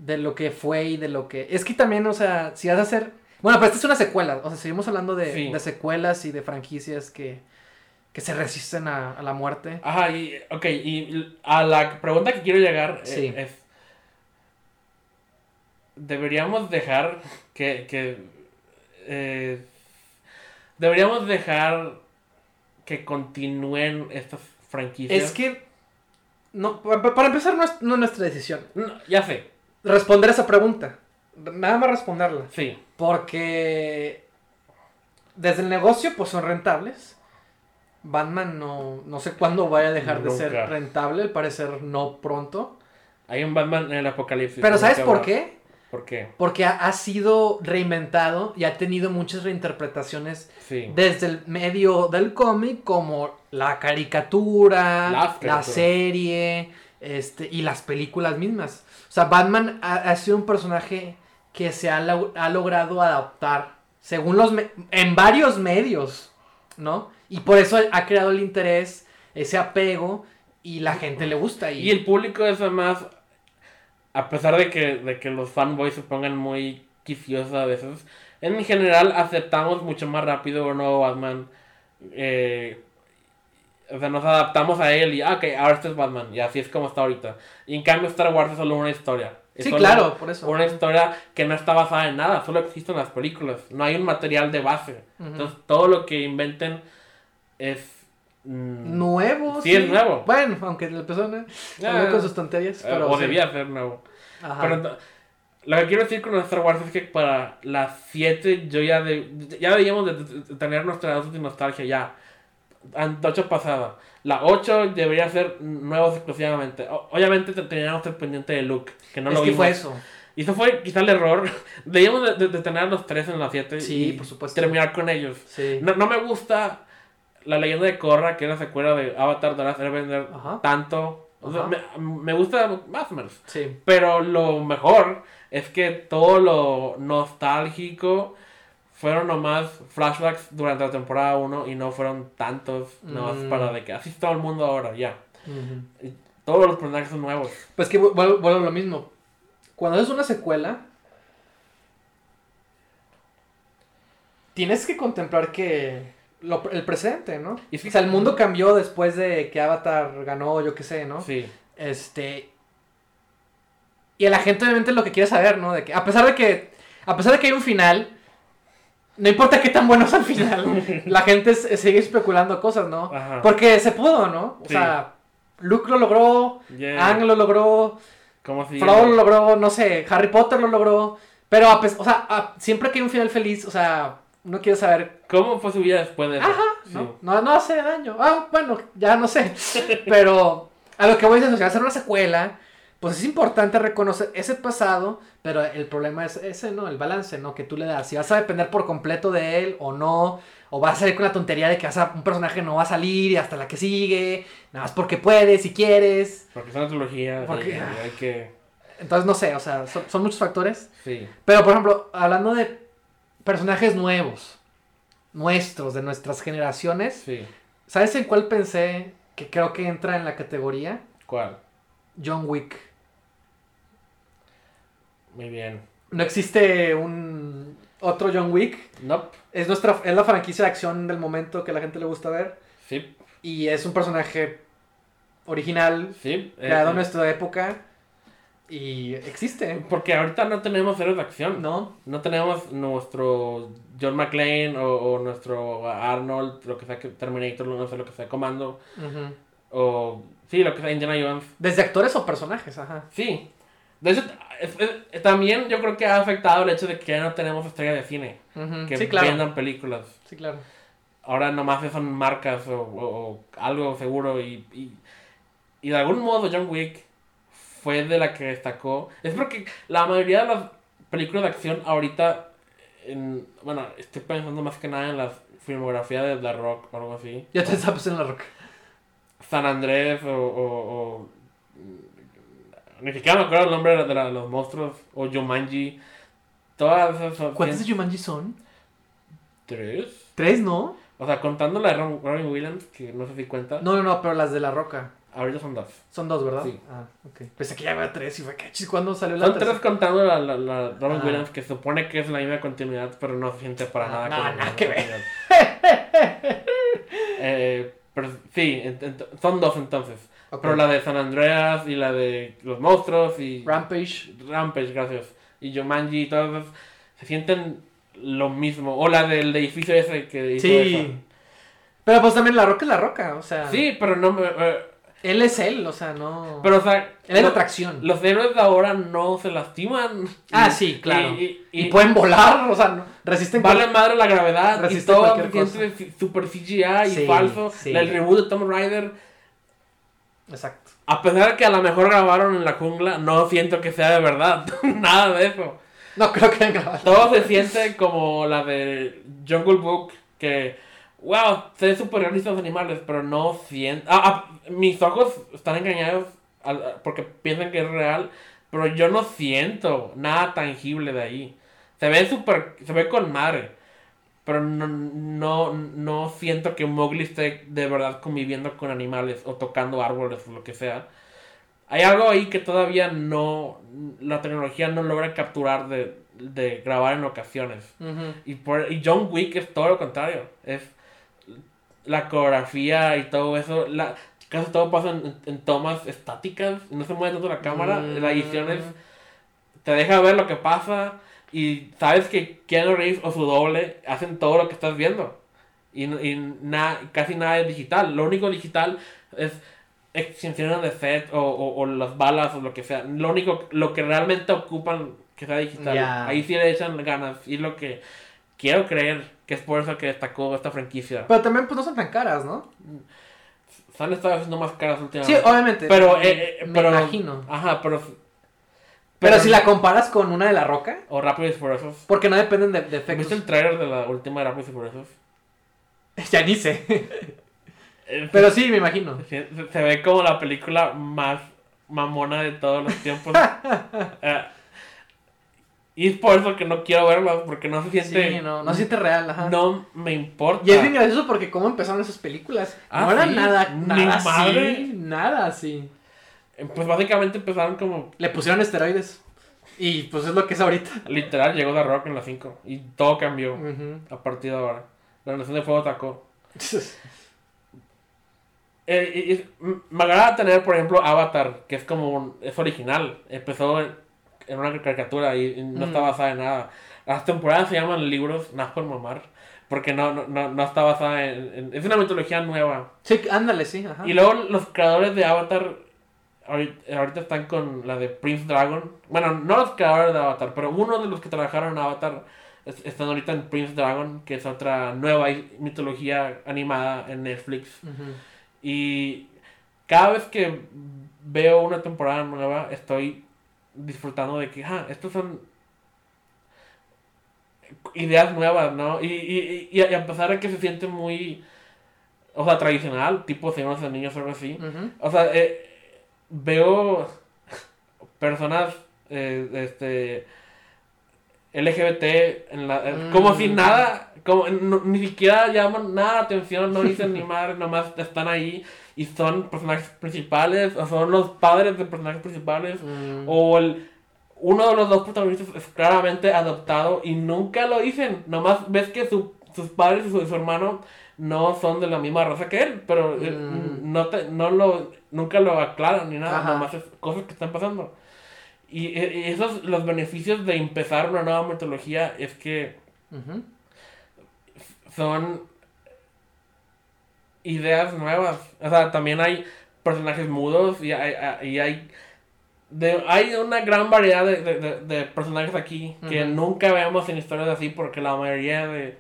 De lo que fue y de lo que... Es que también, o sea, si vas a hacer... Bueno, pero esta es una secuela, o sea, seguimos hablando de,
Sí.
de secuelas y de franquicias que, que se resisten a, a la muerte.
Ajá, y, ok, y a la pregunta que quiero llegar eh,
Sí.
es, deberíamos dejar que, que eh, deberíamos dejar que continúen estas franquicias.
Es que... No, pa- para empezar, no es, no es nuestra decisión.
No, ya sé,
Responder esa pregunta. Nada más responderla.
sí,
Porque desde el negocio pues son rentables. Batman no, no sé cuándo vaya a dejar de ser rentable, al parecer no pronto.
hay un Batman en el apocalipsis.
Pero ¿sabes por qué?
¿Por qué?
Porque ha, ha sido reinventado y ha tenido muchas reinterpretaciones
Sí.
desde el medio del cómic como la caricatura, la serie este, y las películas mismas. O sea, Batman ha, sido un personaje que se ha, ha logrado adaptar según los en varios medios, ¿no? Y por eso ha creado el interés, ese apego y la gente le gusta. Y,
el público es además, a pesar de que, de que los fanboys se pongan muy quisquillosos a veces, en general aceptamos mucho más rápido un nuevo Batman. eh, o sea, nos adaptamos a él y, ah, ok, ahora este es Batman, y así es como está ahorita. Y en cambio Star Wars es solo una historia. Es
sí,
solo
claro, por eso.
Una historia que no está basada en nada, solo existen las películas. No hay un material de base.
Ujú.
Entonces todo lo que inventen es... mm,
Nuevo,
Sí, es nuevo.
Bueno, aunque el persona
Ah,
con sus tonterías,
eh,
pero
o
sí.
debía ser nuevo.
Ajá.
Pero lo que quiero decir con Star Wars es que para las 7 yo ya de, ya debíamos de, de tener nuestra dosis de nostalgia ya. Antocho pasada. La 8 debería ser nuevos exclusivamente. O- obviamente te- teníamos el pendiente de Luke, que no
es
lo
que
vimos.
fue eso.
Y eso fue quizá el error. Debíamos de, de- de tener los 3 en la 7
Sí,
y
por supuesto.
terminar con ellos.
Sí.
No, no me gusta la leyenda de Korra, que era secuela de Avatar The Last Airbender,
Ajá.
tanto O sea,
Ajá.
me, me gusta más o menos.
Sí.
Pero lo mejor es que todo lo nostálgico fueron nomás flashbacks durante la temporada 1 y no fueron tantos, nomás
Mm.
para de que así está el mundo ahora, ya. Todos los personajes son nuevos.
Pues que vu- vuelvo, vuelvo a lo mismo. Cuando es una secuela, tienes que contemplar que lo- el presente, ¿no?
Y sí-
o sea, el mundo cambió después de que Avatar ganó, yo qué sé, ¿no?
Sí.
Este. Y a la gente obviamente lo que quiere saber, ¿no? De que, a pesar de que. A pesar de que hay un final. No importa qué tan bueno es el final. la gente s- sigue especulando cosas, ¿no?
Ajá.
Porque se pudo, ¿no? O
Sí.
sea, Luke lo logró,
Yeah.
Ang lo logró,
¿Cómo se
Frodo lo logró, no sé, Harry Potter lo logró. Pero, a o sea, a- siempre que hay un final feliz, o sea, uno quiere saber.
¿Cómo fue su vida después de eso?
Ajá,
Sí.
¿no? No, no hace daño. Ah, bueno, ya no sé. Pero a lo que voy a decir, o sea, hacer una secuela, pues es importante reconocer ese pasado, pero el problema es ese, ¿no? El balance, ¿no? Que tú le das. Si vas a depender por completo de él o no, o vas a salir con la tontería de que vas a- un personaje no va a salir y hasta la que sigue, nada más porque puedes, si quieres.
Porque es una trilogía.
Porque-
hay que...
Entonces, no sé, o sea, son, son muchos factores.
Sí.
Pero, por ejemplo, hablando de personajes nuevos, nuestros, de nuestras generaciones,
Sí.
¿sabes en cuál pensé que creo que entra en la categoría?
¿Cuál?
John Wick.
Muy bien.
No existe un otro John Wick.
Nope.
Es nuestra es la franquicia de acción del momento que la gente le gusta ver
Sí.
y es un personaje original,
Sí.
creado
eh,
en nuestra época y existe,
Porque ahorita no tenemos héroes de acción.
¿no?
No tenemos nuestro John McClane o, o nuestro Arnold, lo que sea que Terminator, no sé lo que sea, Comando. O sí, lo que sea Indiana Jones.
Desde actores o personajes, ajá.
Sí. De hecho, también yo creo que ha afectado el hecho de que ya no tenemos estrella de cine. Que
Sí, claro.
vendan películas.
Sí, claro.
Ahora nomás son marcas o, o- o algo seguro y, y, y de algún modo John Wick fue de la que destacó. Es porque la mayoría de las películas de acción ahorita, en, bueno, estoy pensando más que nada en la filmografía de The Rock o algo así.
Ya te estás en la roca.
San Andrés o- o- ni siquiera me acuerdo el nombre de, la- de los monstruos. O Jumanji. Todas esas son...
¿Cuántos de Jumanji son?
¿Tres?
¿Tres, no?
O sea, contando la de Ron- Robin Williams, que no sé si cuenta.
No, no, no, pero las de la roca.
Ahorita son dos.
Son dos, ¿verdad?
Sí.
Ah, ok. Pensé que ya había tres y fue que chis, ¿cuándo salió la
Son tres contando la, la, la Robin
Ah.
Williams, que supone que es la misma continuidad, pero no se siente para
Ah,
nada
no, nada que ver.
eh, pero sí, son dos entonces. Pero la de San Andreas y la de los monstruos y
Rampage.
Rampage, gracias. Y Jumanji y todas esas se sienten lo mismo. O la del edificio ese que hizo
Sí.
esa.
Pero pues también la roca es la roca, o sea.
Sí, pero no me... eh,
Él es él, o sea, no.
pero o sea...
él es la atracción.
Los héroes de ahora no se lastiman.
Ah,
Y-
sí, claro.
Y,
Y,
y- y
pueden volar, o sea, no- resisten.
vale
cual-
madre la gravedad. Y
resiste
todo super CGI y
Sí,
falso.
sí.
El reboot de Tomb Raider.
Exacto.
A pesar de que a lo mejor grabaron en la jungla, no siento que sea de verdad. Nada de eso.
No creo que hayan grabado.
Todo se siente como la de Jungle Book. Que, wow, se ven super realistas los animales, pero no siento. Ah, ah, mis ojos están engañados porque piensan que es real, pero yo no siento nada tangible de ahí. Se ve super, se ve con madre, pero no, no, no siento que Mowgli esté de verdad conviviendo con animales o tocando árboles o lo que sea. Hay algo ahí que todavía no, la tecnología no logra capturar de, de grabar en ocasiones. Y, por, y John Wick es todo lo contrario. Es la coreografía y todo eso. La, casi todo pasa en, en tomas estáticas. No se mueve tanto la cámara. La edición es, te deja ver lo que pasa. Y sabes que Keanu Reeves o su doble hacen todo lo que estás viendo. Y, y na- casi nada es digital. Lo único digital es extensiones de set o, o, o las balas o lo que sea. Lo único, lo que realmente ocupan que sea digital. Ahí sí le echan ganas. Y lo que quiero creer que es por eso que destacó esta franquicia.
Pero también, pues no son tan caras, ¿no?
Se han estado haciendo más caras últimamente.
Sí, obviamente.
Pero,
me,
eh, eh,
me
pero-
imagino.
Ajá, pero.
Pero, si la comparas con una de la roca,
O Rápidos y Furiosos.
porque no dependen de, de
¿Viste
efectos.
el trailer de la última de Rápidos y Furiosos?
ya ni sé. Pero sí, me imagino.
Se, se ve como la película más mamona de todos los tiempos. Eh, y es por eso que no quiero verla, porque no se siente.
Sí, no, no se siente real, ajá.
No me importa.
Y es bien gracioso porque cómo empezaron esas películas.
Ah,
no era nada, nada
madre.
así. Nada así.
Eh, Pues básicamente empezaron como.
Le pusieron esteroides. Y pues es lo que es ahorita.
Literal, llegó The Rock en las 5. Y todo cambió a partir de ahora. La Nación de Fuego atacó. Eh, y- y- me agrada tener, por ejemplo, Avatar, que es como. un- es original. Empezó en, una caricatura y, no está
Mm.
basada en nada. Las temporadas se llaman libros, nada por mamar. Porque no, no, no, no está basada en, en- Es una mitología nueva.
Sí, ándale, sí, ajá.
Y luego los creadores de Avatar ahorita, ahorita están con la de Prince Dragon. Bueno, no los creadores de Avatar, pero uno de los que trabajaron en Avatar es- están ahorita en Prince Dragon, que es otra nueva mitología animada en Netflix.
Ujú.
Y cada vez que veo una temporada nueva, estoy disfrutando de que, ah, estos son ideas nuevas, ¿no? Y, y, y, y a pesar de que se siente muy, o sea, tradicional, tipo Señor de los Niños o algo así, o sea, eh, veo personas, eh, este, LGBT, en la, eh, como
Mm.
si nada, como, no- ni siquiera llaman nada la atención, no dicen ni madre, nomás están ahí y son personajes principales, o son los padres de personajes principales,
Mm.
o el, uno de los dos protagonistas es claramente adoptado y nunca lo dicen, nomás ves que su- sus padres y su, su hermano no son de la misma raza que él, pero eh,
Mm.
no, te, no lo, nunca lo aclaran ni nada,
Ajá.
nomás es cosas que están pasando. Y, eh, y esos, los beneficios de empezar una nueva mitología es que son ideas nuevas. O sea, también hay personajes mudos y hay, y hay, de, hay una gran variedad de, de- de- personajes aquí que nunca vemos en historias así porque la mayoría de,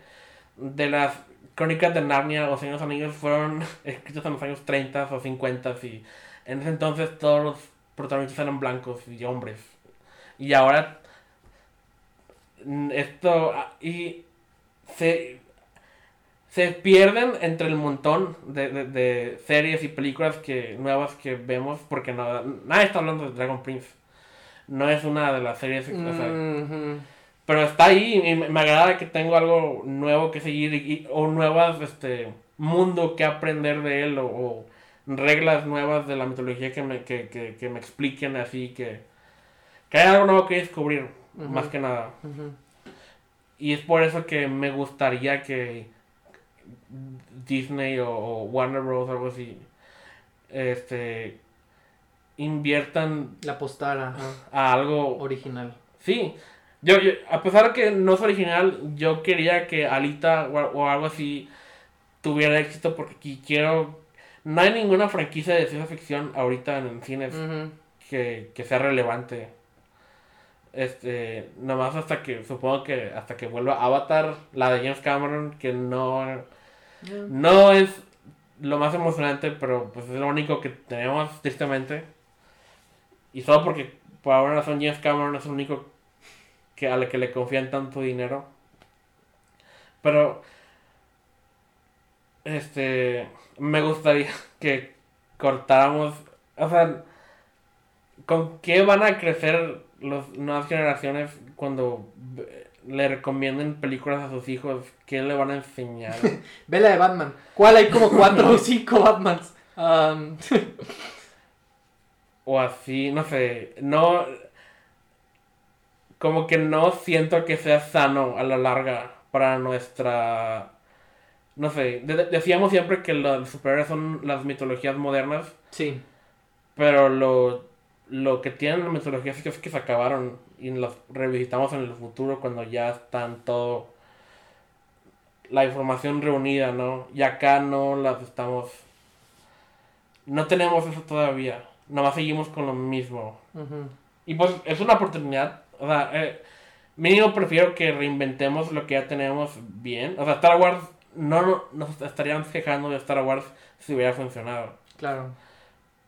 de las crónicas de Narnia o Señor de los Anillos fueron escritas en los años 30 o 50 y en ese entonces todos los protagonistas eran blancos y hombres. Y ahora mm, esto ah, y se se pierden entre el montón de, de- de series y películas que nuevas que vemos porque no, nadie está hablando de Dragon Prince. No es una de las series, o sea,
Ujú.
pero está ahí y me, me agrada que tengo algo nuevo que seguir y, o nuevas este mundo que aprender de él o, o reglas nuevas de la mitología que me, que, que, que me expliquen así que, que hay algo nuevo que descubrir
Ujú.
más que nada.
Ujú.
Y es por eso que me gustaría que Disney o, o Warner Bros. o algo así este inviertan
La postara
a algo
original.
sí yo, yo- a pesar de que no es original yo quería que Alita o, o algo así tuviera éxito porque qui- quiero no hay ninguna franquicia de ciencia ficción ahorita en el cine
Ujú.
que, que sea relevante. Este, nomás hasta que, supongo que hasta que vuelva Avatar, la de James Cameron, que no, No es lo más emocionante, pero pues es lo único que tenemos, tristemente. Y solo porque por alguna razón James Cameron es el único que, a la que le confían tanto dinero. Pero, este, me gustaría que cortáramos, o sea, ¿con qué van a crecer las nuevas generaciones cuando le recomienden películas a sus hijos? ¿Qué le van a enseñar?
Ve la de Batman. ¿Cuál hay como cuatro o cinco Batmans? Um,
o así, no sé, no, como que no siento que sea sano a la larga para nuestra, no sé, de- decíamos siempre que los superhéroes son las mitologías modernas,
sí.
pero lo, lo que tienen las mitologías es que, es que se acabaron y las revisitamos en el futuro cuando ya están todo la información reunida, ¿no? Y acá no las estamos, no tenemos eso todavía, nomás seguimos con lo mismo. Y pues es una oportunidad. O sea, eh, mínimo prefiero que reinventemos lo que ya tenemos bien. O sea, Star Wars no no- nos estaríamos quejando de Star Wars si hubiera funcionado.
Claro.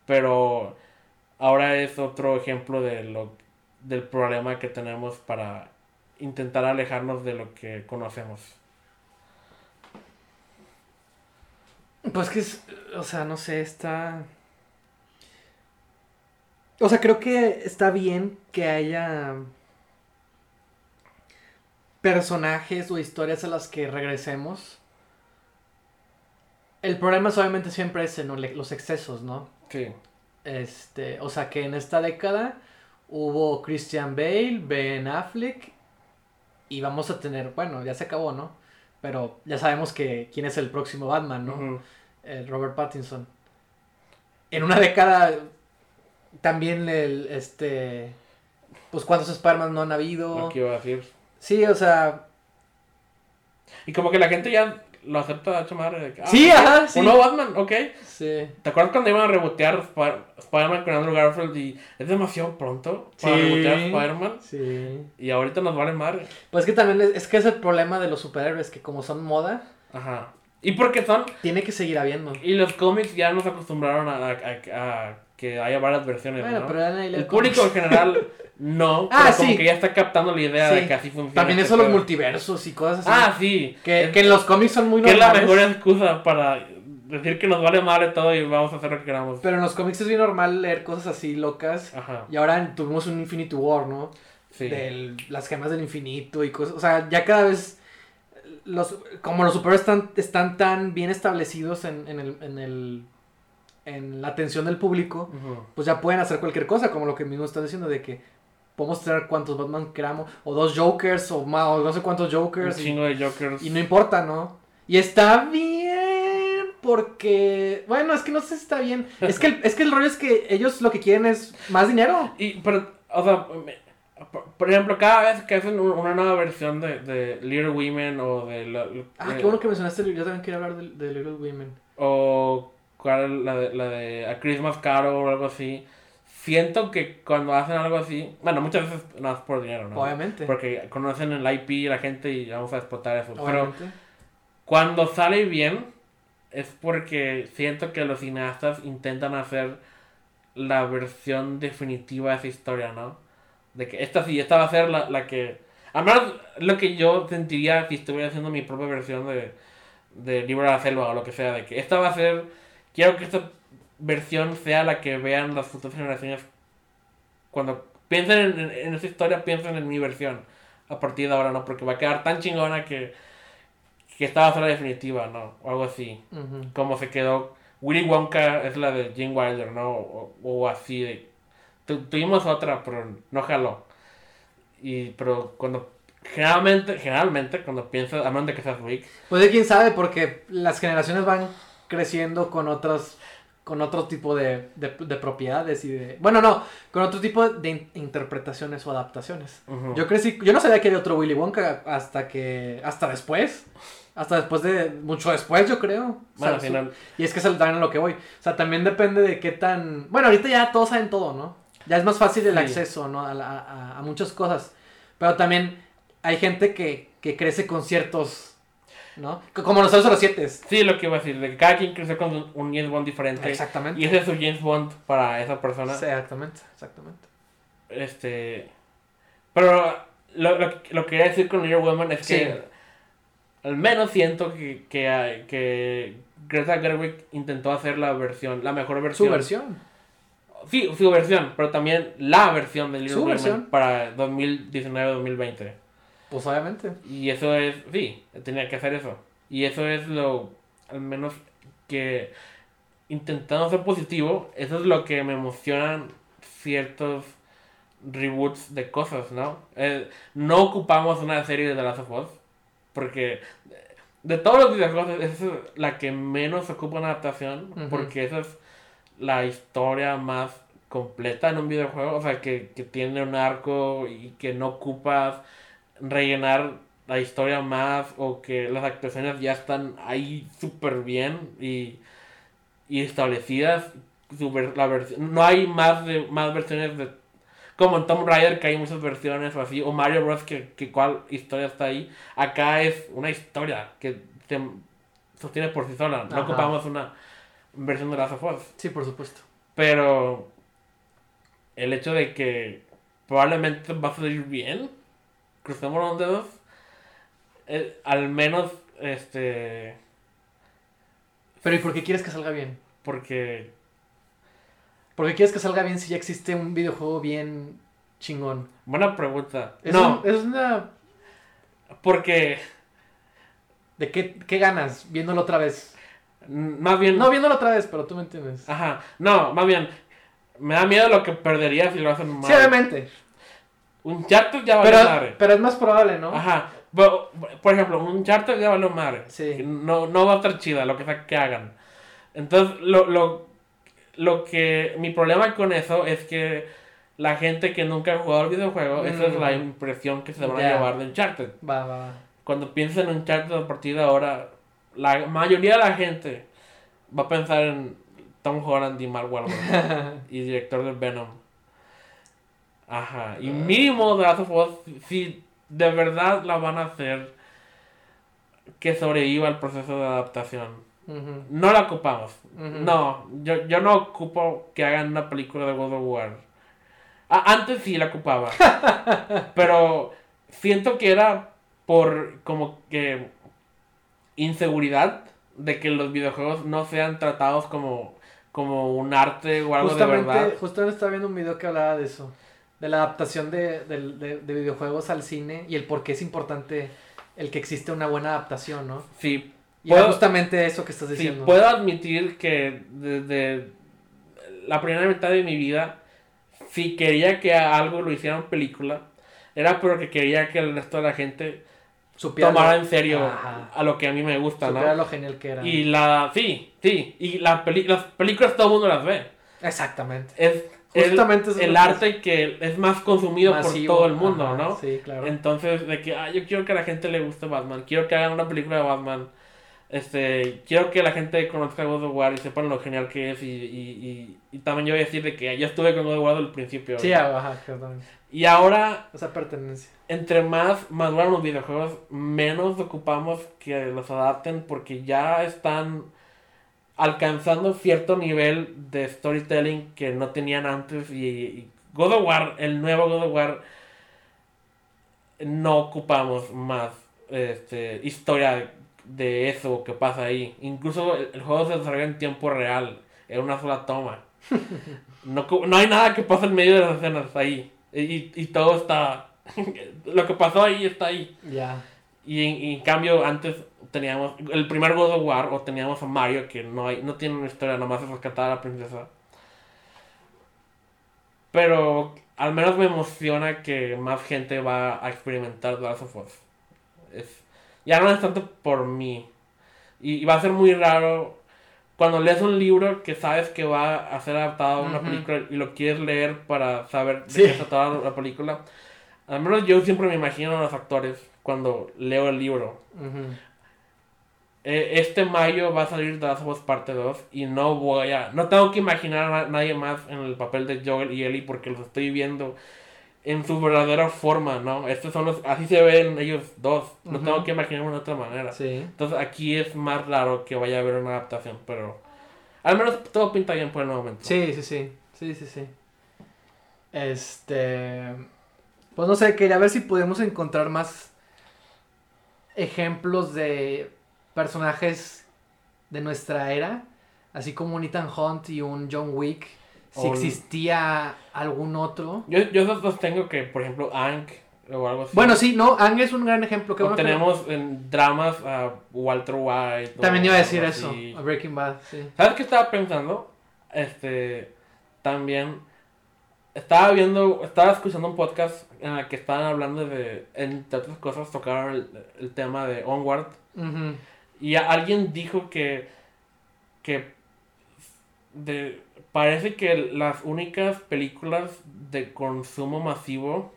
Pero ahora es otro ejemplo de lo del problema que tenemos para intentar alejarnos de lo que conocemos.
Pues que es, o sea, no sé, está... O sea, creo que está bien que haya personajes o historias a las que regresemos. El problema es obviamente siempre es en los excesos, ¿no?
Sí.
Este, o sea que en esta década hubo Christian Bale, Ben Affleck y vamos a tener, bueno, ya se acabó, ¿no? Pero ya sabemos que quién es el próximo Batman, ¿no? El Robert Pattinson. En una década también el este pues cuántos Spider-Man no han habido.
Lo que iba a decir.
Sí, o sea,
Y como que la gente ya lo acepta hecho madre. Ah,
Sí, ajá, sí.
Un nuevo Batman, ok.
sí.
¿Te acuerdas cuando iban a rebotear Sp- Spider-Man con Andrew Garfield y es demasiado pronto para
Sí.
rebotear Spider-Man?
Sí.
Y ahorita nos vale madre.
Pues que también es, es que es el problema de los superhéroes que como son moda,
Ajá. Y porque son.
tiene que seguir habiendo.
Y los cómics ya nos acostumbraron a, a- a- a que haya varias versiones,
Bueno,
¿no?
pero
El público en general no.
Ah,
pero como
sí.
que ya está captando la idea
Sí.
de que así funciona.
También
este
eso los multiversos y cosas así.
Ah, sí.
que,
Es-
que en los cómics son muy
que es la
normales.
mejor excusa para decir que nos vale madre todo y vamos a hacer lo que queramos.
Pero en los cómics es bien normal leer cosas así locas.
Ajá.
Y ahora tuvimos un Infinity War, ¿no?
Sí.
De las gemas del infinito y cosas. O sea, ya cada vez. Los, como los superhéroes están, están tan bien establecidos en, en el, en el. En la atención del público. Pues ya pueden hacer cualquier cosa, como lo que mismo están diciendo, de que podemos tener cuantos Batman queramos. O dos Jokers, o más, o no sé cuántos Jokers. Y,
chingo de Jokers.
y no importa, ¿no? Y está bien. Porque. Bueno, es que no sé si está bien. Es que el, es que el rollo es que ellos lo que quieren es más dinero.
Y, pero, o sea, por- ejemplo, cada vez que hacen un- una nueva versión de, de Little Women o de... la-
Ah, qué bueno que mencionaste. Yo también quería hablar de, de Little Women.
O la, de, la de A Christmas Carol o algo así. Siento que cuando hacen algo así... Bueno, muchas veces nada más por dinero, ¿no?
Obviamente.
Porque conocen el IP la gente y vamos a explotar eso. Pero
Obviamente.
cuando sale bien es porque siento que los cineastas intentan hacer la versión definitiva de esa historia, ¿no? De que esta sí, esta va a ser la, la que... Menos lo que yo sentiría si estuviera haciendo mi propia versión de, de Libro de la Selva o lo que sea, de que esta va a ser... Quiero que esta versión sea la que vean las futuras generaciones cuando piensen en, en, en esa historia, piensen en mi versión a partir de ahora, ¿no? Porque va a quedar tan chingona que que esta va a ser la definitiva, ¿no? O algo así. Como se quedó. Willy Wonka es la de Gene Wilder, ¿no? O, o así de. Tu- tuvimos otra, pero no jaló. Y, pero cuando. Generalmente, generalmente, cuando piensas, a menos de que seas Rick,
Pues de quién sabe, porque las generaciones van creciendo con otros, con otro tipo de, de, de propiedades y de... Bueno, no, con otro tipo de in- interpretaciones o adaptaciones. Yo crecí, yo no sabía que había otro Willy Wonka hasta que, hasta después. Hasta después de, mucho después yo creo.
Bueno, al final,
y es que es el- a lo que voy. O sea, también depende de qué tan... Bueno, ahorita ya todos saben todo, ¿no? Ya es más fácil el
Sí.
acceso, ¿no? A, la- a- a muchas cosas. Pero también hay gente que, que crece con ciertos... ¿No? Como los 007.
sí, lo que iba a decir, de que cada quien creció con un, James Bond diferente.
Exactamente.
Y ese es su James Bond para esa persona.
Exactamente, exactamente.
Este. Pero lo, lo, lo que quería decir con Little Women es
Sí.
que al menos siento que, que, que Greta Gerwig intentó hacer la versión, la mejor versión.
Su versión.
Sí, su versión, pero también la versión de Little Women para 2019-2020.
Pues obviamente.
Y eso es, sí, tenía que hacer eso. Y eso es lo, al menos que intentando ser positivo, eso es lo que me emocionan ciertos reboots de cosas, ¿no? Eh, no ocupamos una serie de The Last of Us, porque de todos los videojuegos, esa es la que menos ocupa una adaptación, porque esa es la historia más completa en un videojuego, o sea, que, que tiene un arco y que no ocupas rellenar la historia más o que las actuaciones ya están ahí súper bien y, y establecidas. Su ver- la no hay más de más versiones de como en Tomb Raider que hay muchas versiones o así o Mario Bros que, que cuál historia está ahí acá es una historia que se sostiene por sí sola no
Ajá.
ocupamos una versión de Last of Us
Sí, por supuesto.
pero el hecho de que probablemente va a salir bien, crucemos los dedos, eh, al menos este
Pero ¿y por qué quieres que salga bien?
Porque.
¿Por qué quieres que salga bien si ya existe un videojuego bien chingón?
Buena pregunta.
Es
no,
un- es una...
porque.
¿De qué, qué ganas viéndolo otra vez?
Más bien.
No, viéndolo otra vez, pero tú me entiendes.
Ajá. No, más bien. Me da miedo lo que perdería si lo hacen mal.
Sí, obviamente.
Un charter ya vale
Pero,
madre.
pero es más probable, ¿no?
Ajá. Pero, Por ejemplo, un charter ya vale madre.
Sí.
No, no va a estar chida, lo que sea que hagan. Entonces, lo, lo, lo que. Mi problema con eso es que la gente que nunca ha jugado el videojuego, esa es
Mm.
la impresión que se van a llevar de Uncharted.
Va, va, va.
Cuando piensen en Uncharted a partir de ahora, la mayoría de la gente va a pensar en Tom Holland y Mark Wahlberg y director de Venom. Ajá. Y mínimo de Last of Us, si de verdad la van a hacer, que sobreviva el proceso de adaptación. No la ocupamos. No, yo, yo no ocupo que hagan una película de God of War. A- antes sí la ocupaba. pero siento que era por como que inseguridad de que los videojuegos no sean tratados como, como un arte o algo de verdad.
Justamente estaba viendo un video que hablaba de eso. De la adaptación de, del- de- de videojuegos al cine y el por qué es importante el que existe una buena adaptación, ¿no?
Sí,
Y era
Puedo-
justamente eso que estás
sí,
diciendo.
puedo admitir que desde la primera mitad de mi vida, si quería que algo lo hicieran película, era porque quería que el resto de la gente
Supiera
tomara
lo-
en serio
Ajá.
a lo que a mí me gusta,
Supiera
¿no?
lo genial que era.
Y la, sí, sí, y la peli- las películas todo el mundo las ve.
Exactamente.
Es
Justamente
el arte que es más consumido
Masivo,
por todo el mundo,
ajá,
¿no?
Sí, claro.
Entonces, de que, ah, yo quiero que a la gente le guste Batman, quiero que hagan una película de Batman, este, quiero que la gente conozca God of War y sepan lo genial que es y, y, y, y también yo voy a decir de que yo estuve con God of War desde el principio.
Sí, ajá, exactamente.
Y ahora,
Esa pertenencia.
entre más maduran los videojuegos, menos ocupamos que los adapten porque ya están alcanzando cierto nivel de storytelling que no tenían antes y, y God of War, el nuevo God of War, no ocupamos más este, historia de eso que pasa ahí. Incluso el, el juego se desarrolla en tiempo real, en una sola toma. No, no hay nada que pase en medio de las escenas ahí. Y, y todo está... Lo que pasó ahí está ahí.
Ya.
Y en, y en cambio antes teníamos el primer God of War o teníamos a Mario que no hay no tiene una historia, nomás es rescatar a la princesa. Pero al menos me emociona que más gente va a experimentar The Last of Us. Es, ya no es tanto por mí. Y, y va a ser muy raro cuando lees un libro que sabes que va a ser adaptado a una
Ujú.
película y lo quieres leer para saber de
Sí.
qué se trata la- la película. Al menos yo siempre me imagino a los actores cuando leo el libro.
Ujú.
Eh, este mayo va a salir The Last of Us parte 2 y no voy a... No tengo que imaginar a nadie más en el papel de Joel y Ellie porque los estoy viendo en su verdadera forma, ¿no? Estos son los... Así se ven ellos dos. No tengo que imaginarme de otra manera.
Sí.
Entonces aquí es más raro que vaya a haber una adaptación, pero... Al menos todo pinta bien por el momento.
Sí, sí, sí. Sí, sí, sí. Este. Pues no sé, quería ver si podemos encontrar más ejemplos de personajes de nuestra era. Así como un Ethan Hunt y un John Wick. Si
O-
existía algún otro.
Yo, yo sostengo que, por ejemplo, Ank o algo así.
Bueno, sí, no, Ang es un gran ejemplo.
O
que-
tenemos en dramas a Walter White.
También iba a decir eso.
así.
a Breaking Bad, sí.
¿Sabes qué estaba pensando? Este, también estaba viendo, estaba escuchando un podcast en el que estaban hablando de, entre otras cosas, tocaron el, el tema de Onward.
Ujú.
Y alguien dijo que, que de, parece que las únicas películas de consumo masivo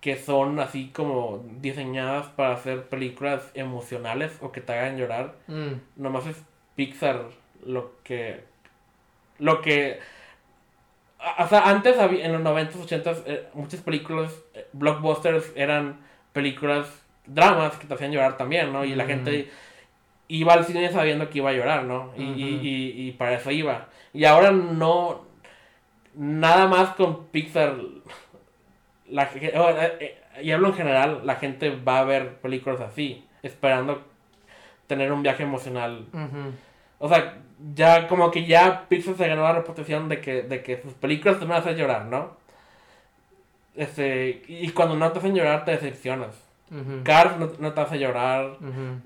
que son así como diseñadas para hacer películas emocionales o que te hagan llorar,
Mm.
nomás es Pixar lo que lo que o sea antes había, en los 90s 80s eh, muchas películas eh, blockbusters eran películas dramas que te hacían llorar también no y la gente iba al cine sabiendo que iba a llorar no y, y, y, y para eso iba y ahora no nada más con Pixar la eh, eh, y hablo en general la gente va a ver películas así esperando tener un viaje emocional.
Ujú.
O sea, ya como que ya Pixar se ganó la reputación de que, de que sus películas te van a hacer llorar, ¿no? Este, y cuando no te hacen llorar te decepcionas.
Ujú.
Cars no, no te hace llorar.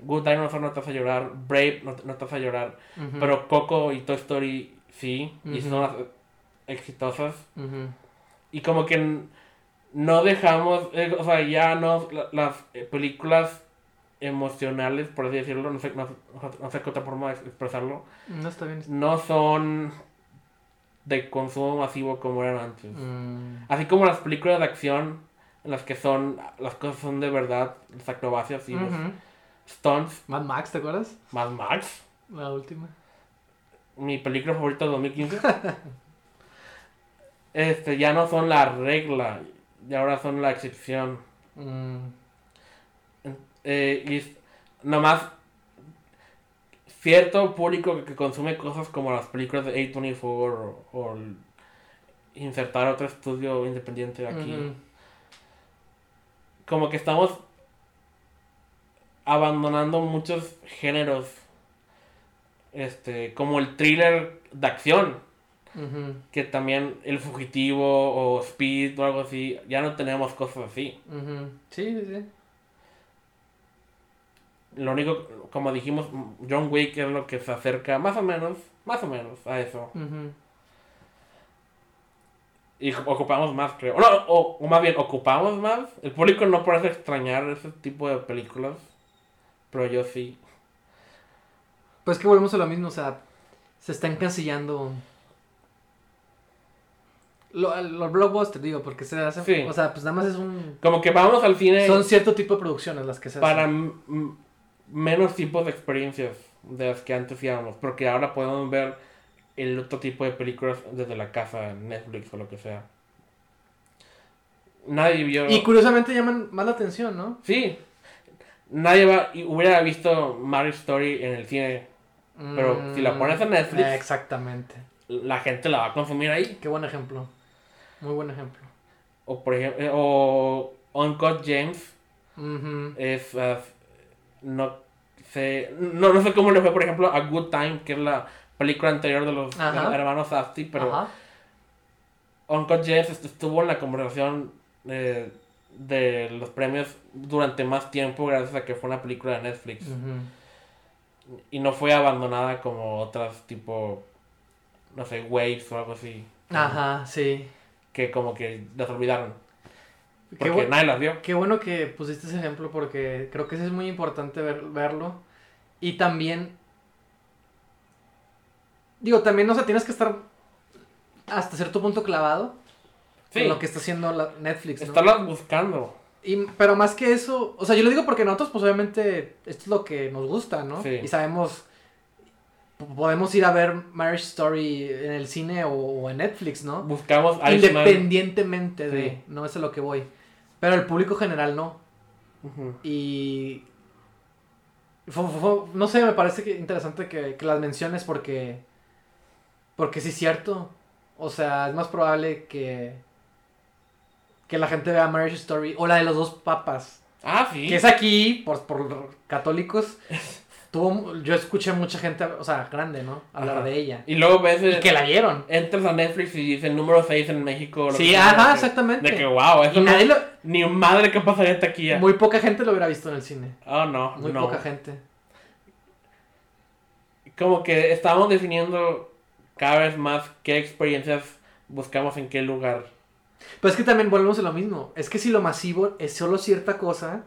Good Dinosaur no te hace llorar. Brave no, te- no te hace llorar. Pero Coco y Toy Story sí. Y son las exitosas.
Ujú.
Y como que no dejamos, eh, o sea, ya no, la- las eh, películas emocionales, por así decirlo, no sé, no, no sé qué otra forma de expresarlo,
No está bien.
no son de consumo masivo como eran antes.
Mm.
Así como las películas de acción, en las que son, las cosas son de verdad, las acrobacias y los
Ujú.
stunts,
Mad Max, ¿te acuerdas?
Mad Max,
La última.
mi película favorita de 2015, este, ya no son la regla, y ahora son la excepción.
Mm.
Eh, y nomás cierto público que, que consume cosas como las películas de A24 o, o insertar otro estudio independiente aquí.
Ujú.
Como que estamos abandonando muchos géneros. Este, como el thriller de acción. Que también el fugitivo o speed o algo así. Ya no tenemos cosas así.
Sí, sí, sí.
Lo único, como dijimos, John Wick es lo que se acerca más o menos, más o menos a eso. Y ocupamos más, creo. O, no, o, o más bien, ocupamos más. El público no parece extrañar ese tipo de películas. Pero yo sí.
Pues que volvemos a lo mismo, o sea, se está encasillando. Lo- Los blockbusters, digo, porque se hacen.
Sí.
O sea, pues nada más es un.
Como que vamos al cine
Son cierto tipo de producciones las que se
para
hacen.
m- menos tipos de experiencias de las que antes íbamos. Porque ahora podemos ver el otro tipo de películas desde la casa, Netflix o lo que sea. Nadie vio.
Y curiosamente llaman más la atención, ¿no?
Sí. Nadie va, hubiera visto Marriage Story en el cine. Pero si la pones en Netflix-
Mm, Exactamente.
La gente la va a consumir ahí.
Qué buen ejemplo. Muy buen ejemplo.
O por ejemplo, o Uncut James es uh, no sé, no, no sé cómo le fue por ejemplo a Good Time, que es la película anterior de los hermanos Safdie, pero
Ajá.
James est- estuvo en la conversación eh, de los premios durante más tiempo gracias a que fue una película de Netflix y no fue abandonada como otras tipo no sé, Waves o algo así.
Ajá, sí.
Que como que las olvidaron.
Qué,
Porque
bu-
nadie las vio.
qué bueno que pusiste ese ejemplo porque creo que eso es muy importante ver- verlo. Y también. Digo, también, o sea, tienes que estar hasta cierto punto clavado
Sí,
con lo que está haciendo la Netflix, ¿no?
estarlas buscando.
Y, pero más que eso, o sea, yo lo digo porque nosotros, pues obviamente, esto es lo que nos gusta, ¿no?
Sí.
Y sabemos, podemos ir a ver Marriage Story en el cine o, o en Netflix, ¿no?
Buscamos.
Independientemente de, no es a lo que voy. Pero el público general no. Y. fue- fue- fue- no sé, me parece que interesante que, que las menciones porque. Porque sí es cierto. O sea, es más probable que. Que la gente vea Marriage Story o la de los dos papas.
Ah, sí.
Que es aquí, por, por católicos. Tuvo, yo escuché mucha gente, o sea, grande, ¿no? Hablar
Ajá.
de ella.
Y luego ves,
Y que la vieron.
entras a Netflix y dice el número 6 en México.
Sí, ajá,
de
exactamente.
De que, wow, eso
Y
no-
nadie lo,
ni madre que pasaría esta taquilla.
muy poca gente lo hubiera visto en el cine.
Oh, no,
Muy
no.
poca gente.
Como que estamos definiendo cada vez más qué experiencias buscamos en qué lugar.
Pero es que también volvemos a lo mismo. Es que si lo masivo es solo cierta cosa,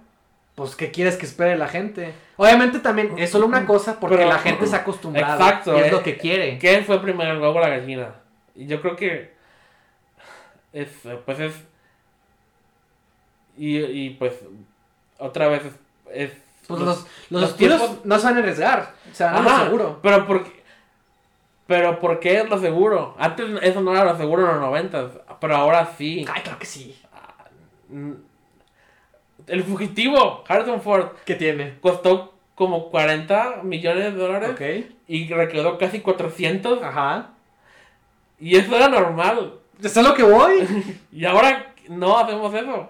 pues ¿qué quieres que espere la gente? Obviamente también es solo una cosa porque
Pero-
la gente se ha acostumbrado.
Exacto,
Y es
eh,
lo que quiere.
¿Qué fue primero, el huevo o la gallina? Y yo creo que es, pues es... Y, y pues otra vez es... es-
Pues
los-
los, los, no se van a arriesgar. Se van a lo
Ajá,
seguro.
Pero por qué- Pero ¿por qué es lo seguro? Antes eso no era lo seguro en los noventas, pero ahora sí.
Ay, claro que sí.
Mm. El fugitivo, Harrison Ford,
¿Qué tiene?
costó como 40 millones de dólares
Ok.
y recaudó casi 400
Ajá.
y eso era normal.
Es lo que voy.
Y ahora no hacemos eso.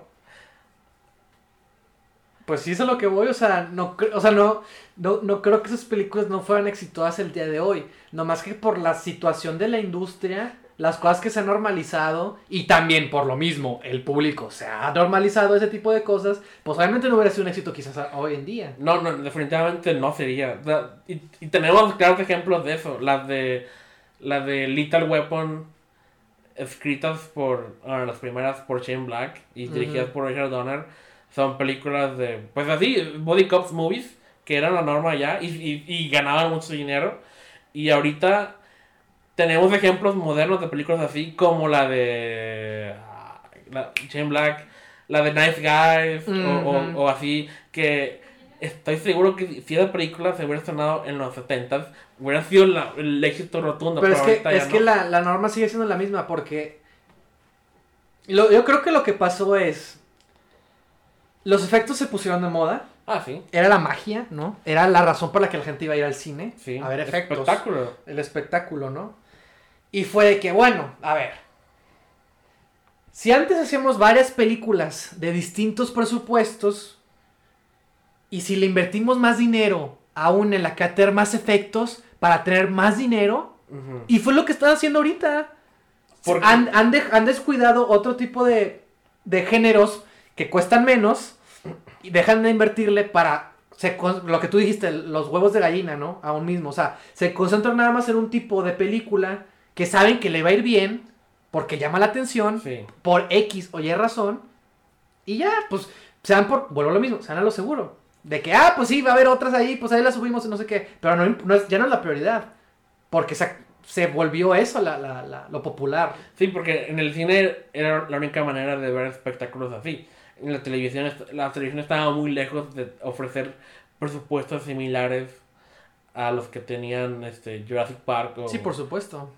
Pues sí, es lo que voy, o sea, no, o sea, no, no, no creo que esas películas no fueran exitosas el día de hoy, nomás que por la situación de la industria, las cosas que se han normalizado y también por lo mismo el público se ha normalizado ese tipo de cosas, pues obviamente no hubiera sido un éxito quizás hoy en día.
No, no, definitivamente no sería. Y, y tenemos claros ejemplos de eso, las de, las de Little Weapon escritas por, bueno, las primeras por Shane Black y dirigidas por Richard Donner son películas de, pues así, body cops movies, que eran la norma ya y, y, y ganaban mucho dinero. Y ahorita tenemos ejemplos modernos de películas así, como la de ah, la, Shane Black, la de Nice Guys, o- o, o así, que estoy seguro que si esa película se hubiera estrenado en los 70s, hubiera sido la- el éxito rotundo.
Pero es que, es que
no.
la, la norma sigue siendo la misma porque lo- yo creo que lo que pasó es los efectos se pusieron de moda,
Ah, sí,
era la magia, ¿no? Era la razón por la que la gente iba a ir al cine
sí.
a ver efectos.
Espectáculo.
el espectáculo, ¿no? Y fue de que, bueno, a ver. Si antes hacíamos varias películas de distintos presupuestos y si le invertimos más dinero aún en la que tener más efectos para tener más dinero, y fue lo que están haciendo ahorita.
Porque-
Han, han de- han descuidado otro tipo de, de géneros que cuestan menos dejan de invertirle para se lo que tú dijiste, los huevos de gallina, ¿no? Aún mismo. O sea, se concentran nada más en un tipo de película que saben que le va a ir bien porque llama la atención
Sí.
por X o Y razón. Y ya, pues, se dan por, vuelvo a lo mismo, se dan a lo seguro. De que, ah, pues sí, va a haber otras ahí, pues ahí las subimos y no sé qué. Pero no, no es, ya no es la prioridad. Porque se, se volvió eso la, la- la- lo popular.
Sí, porque en el cine era la única manera de ver espectáculos así. En la televisión, la televisión estaba muy lejos de ofrecer presupuestos similares a los que tenían este Jurassic Park o
Sí, por supuesto.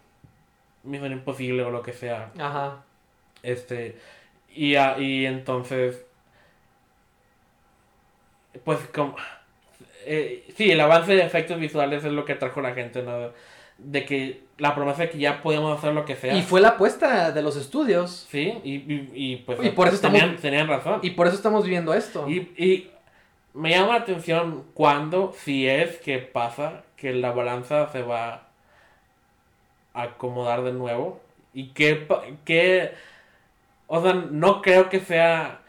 Misión Imposible o lo que sea.
Ajá.
Este, y, y entonces, pues como, eh, sí, el avance de efectos visuales es lo que atrajo a la gente, ¿no? De que la promesa de que ya podíamos hacer lo que sea.
Y fue la apuesta de los estudios.
Sí, y, y, y, pues
Y por eso estamos-
tenían, tenían razón.
Y por eso estamos viviendo esto.
Y, y me llama la atención cuando, si es que pasa, que la balanza se va a acomodar de nuevo. Y que, que o sea, no creo que sea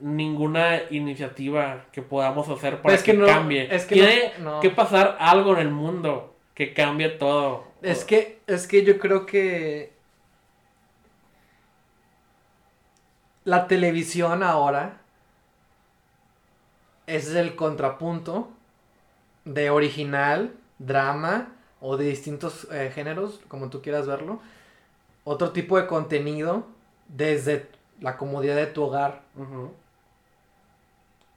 ninguna iniciativa que podamos hacer para
es que
que,
no,
cambie.
es que
Tiene
no, no.
que pasar algo en el mundo que cambie todo.
Es que, es que yo creo que la televisión ahora es el contrapunto de original, drama o de distintos eh, géneros, como tú quieras verlo. Otro tipo de contenido desde la comodidad de tu hogar.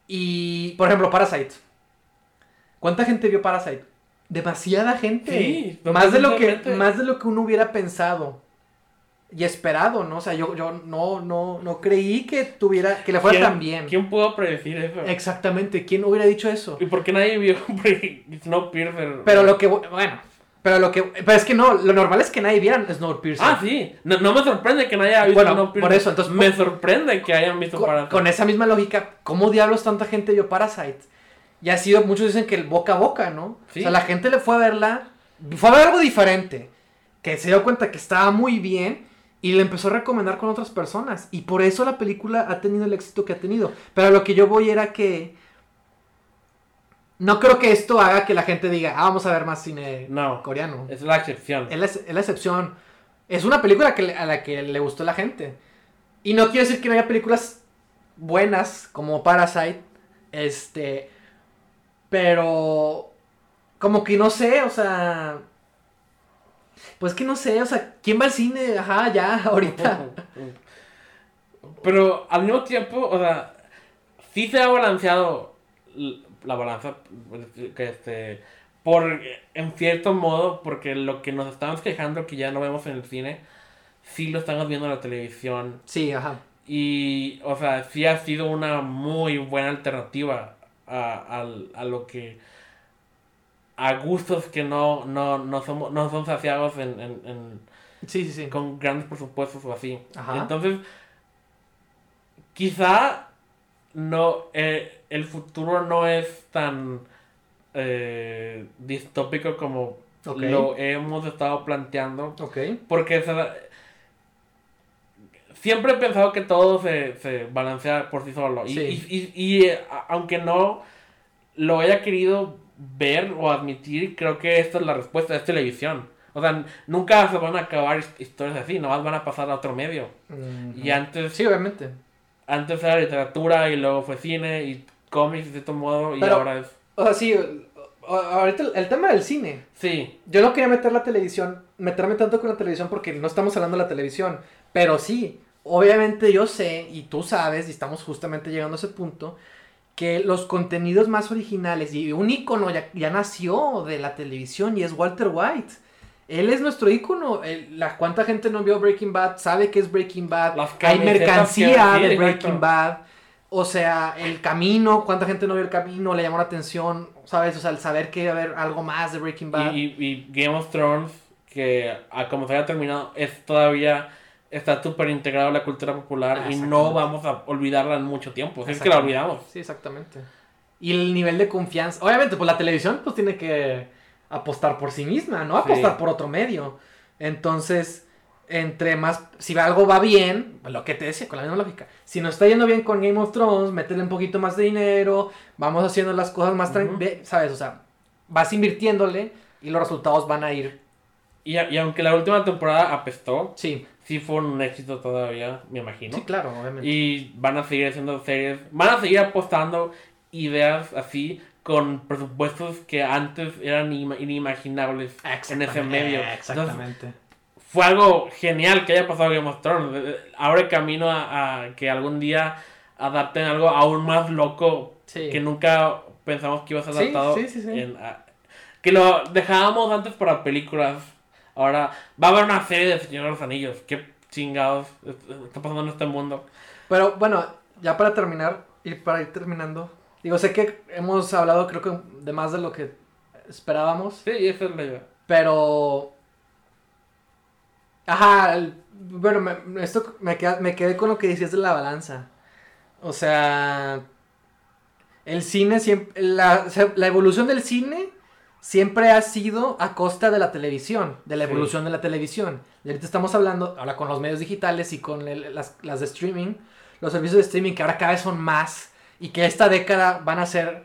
Y, por ejemplo, Parasite. ¿Cuánta gente vio Parasite? Demasiada gente.
Sí,
más de lo que más de lo que uno hubiera pensado y esperado, ¿no? O sea, yo, yo no, no, no creí que tuviera, que le fuera
¿Quién-
tan bien.
¿Quién pudo predecir eso?
Exactamente, ¿quién hubiera dicho eso?
¿Y por qué nadie vio Snowpiercer?
Pero lo que, bueno, pero lo que, pero es que no, lo normal es que nadie viera Snowpiercer.
Ah, sí. No, no me sorprende que nadie haya visto
Bueno,
Snowpiercer.
por eso, entonces,
Me sorprende que hayan visto
con,
para
con esa misma lógica, ¿cómo diablos tanta gente vio Parasite? Y ha sido, muchos dicen que el boca a boca, ¿no?
Sí.
O sea, la gente le fue a verla, fue a ver algo diferente, que se dio cuenta que estaba muy bien y le empezó a recomendar con otras personas. Y por eso la película ha tenido el éxito que ha tenido. Pero a lo que yo voy era que... No creo que esto haga que la gente diga, ah, vamos a ver más cine
No,
coreano.
es la excepción.
Es la, es la excepción. Es una película que, a la que le gustó la gente. Y no quiero decir que no haya películas buenas como Parasite. Este. Pero. Como que no sé, o sea. Pues que no sé, o sea, ¿quién va al cine? Ajá, ya, ahorita.
Pero al mismo tiempo, o sea, sí se ha balanceado la balanza, que este, por, en cierto modo, porque lo que nos estamos quejando que ya no vemos en el cine, sí lo estamos viendo en la televisión.
Sí, ajá.
Y, o sea, sí ha sido una muy buena alternativa a, al- a lo que. a gustos que no, no, no, somos, no son saciados en, en, en-
Sí, sí, sí.
con grandes presupuestos o así.
Ajá.
Entonces, quizá no, eh, el futuro no es tan eh, distópico como lo hemos estado planteando.
Ok.
Porque se siempre he pensado que todo se, se balancea por sí solo. Y,
Sí.
y, y- y, a- aunque no lo haya querido ver o admitir, creo que esta es la respuesta, es televisión. O sea, nunca se van a acabar his- historias así, nomás van a pasar a otro medio. Y antes,
Sí, obviamente.
antes era literatura y luego fue cine y cómics de cierto modo y
Pero-
ahora es...
O sea, sí, ahorita el, el tema del cine.
Sí,
Yo no quería meter la televisión, meterme tanto con la televisión porque no estamos hablando de la televisión. Pero sí, obviamente yo sé, y tú sabes, y estamos justamente llegando a ese punto, que los contenidos más originales y un ícono ya, ya nació de la televisión y es Walter White. Él es nuestro ícono. La, ¿Cuánta gente no vio Breaking Bad? Sabe que es Breaking Bad.
Las
Hay mercancía de. Breaking Bad. O sea, el camino, ¿cuánta gente no vio el camino? Le llamó la atención, ¿sabes? O sea, el saber que iba a haber algo más de Breaking Bad.
Y, y- y Game of Thrones, que a como se haya terminado, es todavía está súper integrado en la cultura popular
Ah,
y no vamos a olvidarla en mucho tiempo. Es que la olvidamos.
Sí, exactamente. Y el nivel de confianza. Obviamente, pues la televisión pues tiene que apostar por sí misma, no
Sí.
apostar por otro medio. Entonces, entre más, si algo va bien, lo que te decía, con la misma lógica. Si nos está yendo bien con Game of Thrones, métele un poquito más de dinero, vamos haciendo las cosas más tranquilas, ¿sabes? O sea, vas invirtiéndole y los resultados van a ir.
Y, a- y aunque la última temporada apestó,
Sí,
sí fue un éxito todavía, me imagino.
sí, claro, obviamente.
Y van a seguir haciendo series, van a seguir apostando ideas así con presupuestos que antes eran inima- inimaginables en ese medio. Entonces,
Exactamente.
fue algo genial que haya pasado Game of Thrones. Eh, Abre camino a, a que algún día adapten algo aún más loco
Sí.
que nunca pensamos que iba a ser
Sí,
adaptado.
sí, sí, sí.
en, a- que lo dejábamos antes para películas. Ahora va a haber una serie de Señor de los Anillos. ¿Qué chingados es- está pasando en este mundo?
Pero bueno, ya para terminar, y para ir terminando, digo, sé que hemos hablado creo que de más de lo que esperábamos,
Sí, esa es la idea.
pero... Ajá, el- bueno, me, esto me, queda- me quedé con lo que decías de la balanza. O sea, el cine siempre, la evolución del cine siempre ha sido a costa de la televisión, de la
Sí.
evolución de la televisión. Y ahorita estamos hablando, ahora con los medios digitales y con el- las, las de streaming, los servicios de streaming que ahora cada vez son más y que esta década van a ser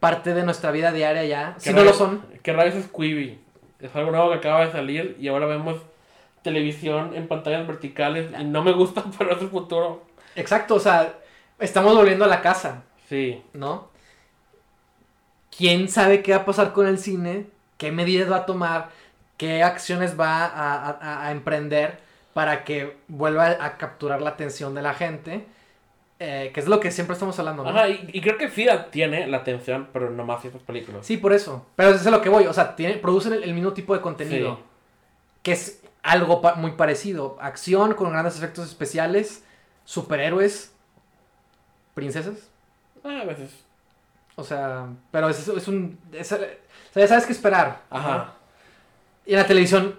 parte de nuestra vida diaria ya. Si
¿Qué
no lo son,
¿Qué rayos es Quibi? Es algo nuevo que acaba de salir y ahora vemos televisión en pantallas verticales y no me gusta, pero es el futuro.
exacto, o sea, estamos volviendo a la casa.
Sí.
¿no? ¿Quién sabe qué va a pasar con el cine? ¿Qué medidas va a tomar? ¿Qué acciones va a, a- a emprender para que vuelva a capturar la atención de la gente? Eh, que es lo que siempre estamos hablando, ¿no?
Ajá, y, y creo que la tiene la atención, pero nomás ciertas películas.
Sí, por eso. Pero eso es a lo que voy. O sea, tiene, producen el, el mismo tipo de contenido.
Sí.
Que es algo pa- muy parecido. Acción con grandes efectos especiales, superhéroes, princesas.
Ah, a veces.
O sea, pero es, es un... es- o sea, ya sabes qué esperar. ¿no?
Ajá.
Y en la televisión,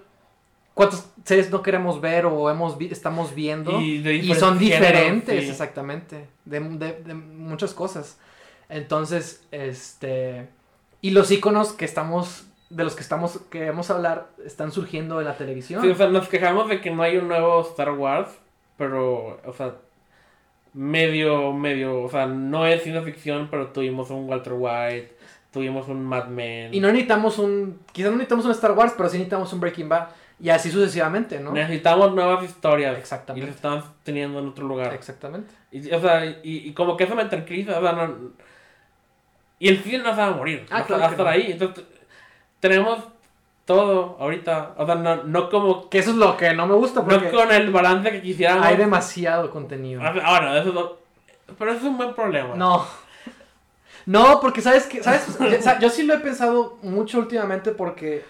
¿cuántas series no queremos ver o hemos vi- estamos viendo?
Y de
Y son
diferentes sí.
exactamente. De, de- de muchas cosas. Entonces, este. Y los iconos que estamos. De los que estamos. queremos hablar. están surgiendo en la televisión.
Sí, o sea, nos quejamos de que no hay un nuevo Star Wars, pero, o sea, medio, medio, o sea, no es ciencia ficción, pero tuvimos un Walter White, tuvimos un Mad Men.
Y no necesitamos un. Quizás no necesitamos un Star Wars, pero sí necesitamos un Breaking Bad. Y así sucesivamente, ¿no?
Necesitamos nuevas historias.
Exactamente.
Y las estamos teniendo en otro lugar.
Exactamente.
Y, o sea, y, y como que eso me tranquiliza, o sea, no- Y el cine no se va a morir.
Ah,
va a-
claro
va a
que
estar
no.
ahí. Entonces, tenemos todo ahorita. O sea, no, no como...
Que eso es lo que no me gusta porque
No con el balance que quisiéramos.
hay demasiado contenido.
Ah, Ahora, eso no- Pero eso es un buen problema.
No. No, porque sabes que, ¿sabes? Yo, sí lo he pensado mucho últimamente porque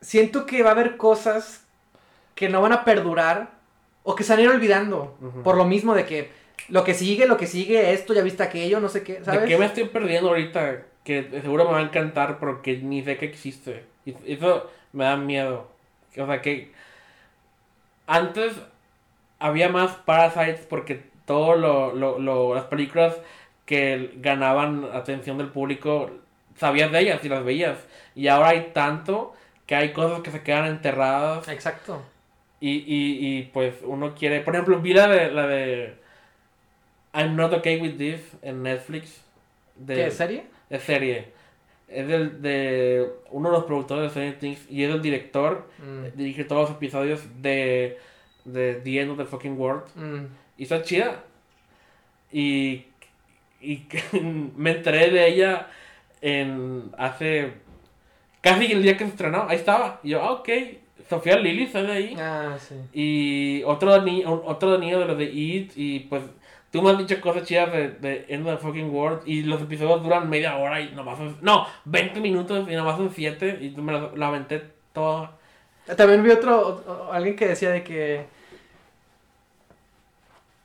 siento que va a haber cosas que no van a perdurar o que se van a ir olvidando. Por lo mismo de que lo que sigue, lo que sigue, esto, ya viste aquello, no sé qué, ¿sabes?
¿De qué me estoy perdiendo ahorita? Que seguro me va a encantar, pero que ni sé que existe. Y eso me da miedo. O sea, que antes había más Parasites porque todo lo, lo, lo, las películas que ganaban atención del público, sabías de ellas y las veías. Y ahora hay tanto que hay cosas que se quedan enterradas.
Exacto.
Y, y, y pues uno quiere, por ejemplo, vi la de, la de I'm Not Okay With This en Netflix. De,
¿Qué serie?
Es serie. Es del, de uno de los productores de Stranger Things y es el director.
Mm,
Dirige todos los episodios de, de The End of the Fucking World.
mm.
Y está chida. Y, y me enteré de ella en hace casi el día que se estrenó. Ahí estaba. Y yo, ah, ok. Sofía Lily sale ahí.
Ah, sí.
Y otro, ni otro niño de los de It. Y pues tú me has dicho cosas chidas de, End of the Fucking World. Y los episodios duran media hora y nomás son. No, 20 minutos y nomás son 7. Y me la, la aventé toda.
También vi otro, alguien que decía de que...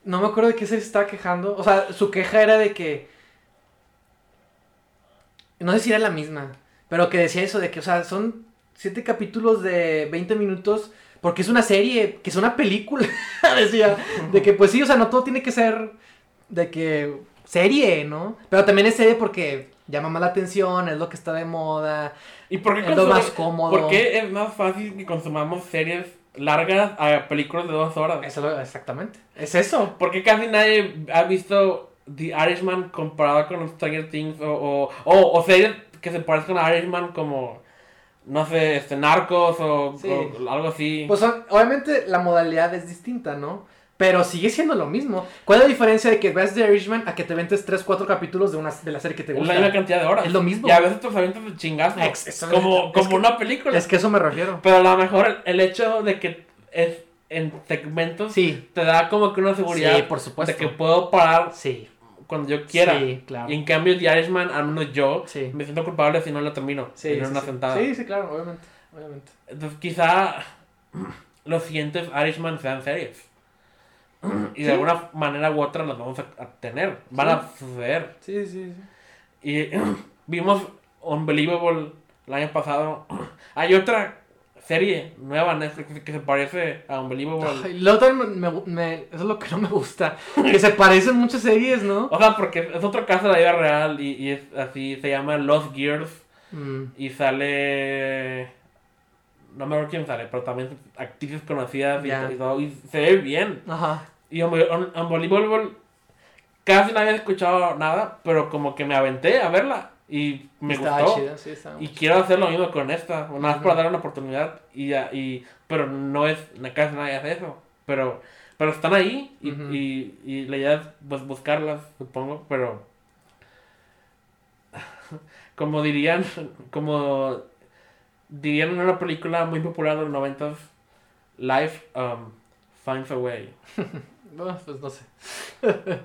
No me acuerdo de qué se estaba quejando. O sea, su queja era de que... No sé si era la misma. Pero que decía eso de que, o sea, son siete capítulos de 20 minutos. Porque es una serie, que es una película. decía. De que, pues sí, o sea, no todo tiene que ser de que serie, ¿no? Pero también es serie porque llama más la atención, es lo que está de moda.
¿Y por qué,
Es lo más cómodo.
¿Por qué es más fácil que consumamos series largas a películas de dos horas?
Eso, lo- exactamente. Es eso.
¿Por qué casi nadie ha visto The Irishman comparado con Stranger Things? O, o, o, o series que se parezcan a Irishman como, no sé, este, Narcos o,
Sí.
o algo así.
Pues obviamente la modalidad es distinta, ¿no? Pero sigue siendo lo mismo. ¿Cuál es la diferencia de que veas The Irishman a que te ventes 3, 4 capítulos de, una, de la serie que te
es
gusta?
la misma cantidad de horas.
Es lo mismo.
Y a veces te avientas de chingazo.
Ex-
como como
que-
una película.
Es que eso me refiero.
Pero a lo mejor el, el hecho de que es en segmentos
Sí.
te da como que una seguridad
Sí, por supuesto.
de que puedo parar
Sí.
Cuando yo quiera.
Sí, claro.
Y en cambio, The Irishman, al menos yo,
Sí.
me siento culpable si no lo termino.
Sí,
en
sí,
una
sí.
sentada.
Sí, sí, claro, obviamente. obviamente.
Entonces, quizá los siguientes Irishman sean series. Y de alguna manera u otra las vamos a, a tener. Van a suceder.
Sí, sí, sí.
Y vimos Unbelievable el año pasado. Hay otra serie nueva Netflix que se parece a Unbelievable.
Ay, luego también me, me- eso es lo que no me gusta. Que se parecen muchas series, ¿no?
O sea, porque es otro caso de la vida real y, y es así, se llama Lost Gears
Mm.
y sale... No me acuerdo quién sale, pero también actrices conocidas y, todo, y se ve bien.
Ajá.
Y Unbe- Un- Unbelievable casi no había escuchado nada, pero como que me aventé a verla y me
Estaba
gustó.
chida, sí,
Y quiero hacer lo mismo con esta, nada más para dar una oportunidad. Y, ya- y, pero no es, casi nadie hace eso. Pero, pero están ahí y, y, y la idea es pues, buscarlas, supongo. Pero, como dirían, como dirían en una película muy popular de los noventas, Life um, finds a way.
Bueno, pues no sé.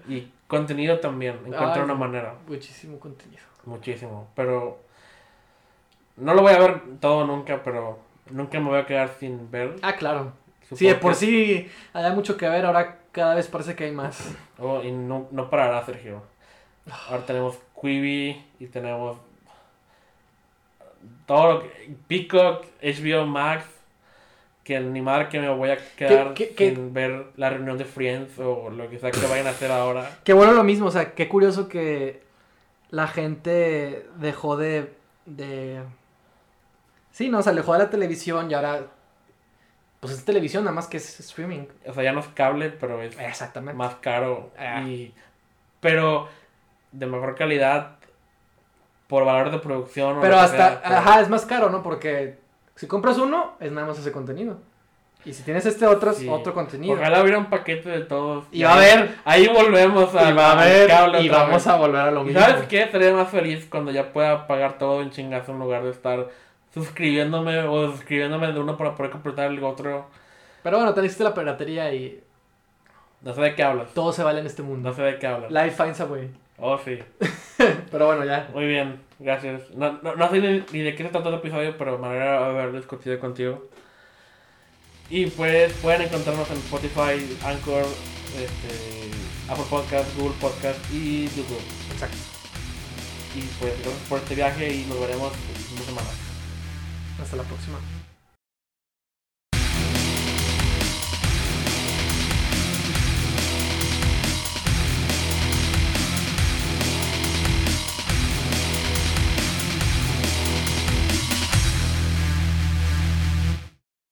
Y contenido también, encuentra
Ay,
una manera.
Muchísimo contenido.
Muchísimo. Pero no lo voy a ver todo nunca, pero nunca me voy a quedar sin ver.
Ah, claro.
Supongo
Sí, de por
que-
sí había mucho que ver, ahora cada vez parece que hay más.
Oh, y no, no parará, Sergio. Ahora tenemos Quibi y tenemos todo lo que. Peacock, HBO Max. Que ni madre que me voy a quedar
¿Qué- qué-
sin ver la reunión de Friends o lo que sea que vayan a hacer ahora.
Qué bueno lo mismo, o sea, qué curioso que la gente dejó de... de... Sí, no, o sea, dejó de la televisión y ahora... Pues es televisión, nada más que es streaming.
O sea, ya no es cable, pero es
Exactamente.
más caro.
Ah.
Y, pero de mejor calidad por valor de producción.
Pero hasta,
sea, pero-
ajá, es más caro, ¿no? Porque si compras uno, es nada más ese contenido. Y si tienes este otro,
Sí.
otro contenido.
Ojalá hubiera un paquete de todos.
Y va a haber-
Ahí volvemos a.
y va a haber, y vamos
vez.
a volver a lo
¿Y
mismo.
sabes qué? Estaré más feliz cuando ya pueda pagar todo en chingazo en lugar de estar suscribiéndome o suscribiéndome de uno para poder completar el otro.
Pero bueno, te hiciste la piratería y
No sé de qué hablas.
todo se vale en este mundo.
No sé de qué hablas.
Life finds a way.
Oh, sí.
Pero bueno, ya.
Muy bien, gracias. No, no, no sé ni, ni de qué se trata el episodio, pero me alegra haber discutido contigo. Y pues pueden encontrarnos en Spotify, Anchor, este, Apple Podcast, Google Podcast y YouTube.
Exacto.
Y pues gracias por este viaje y nos veremos en dos semanas.
Hasta la próxima.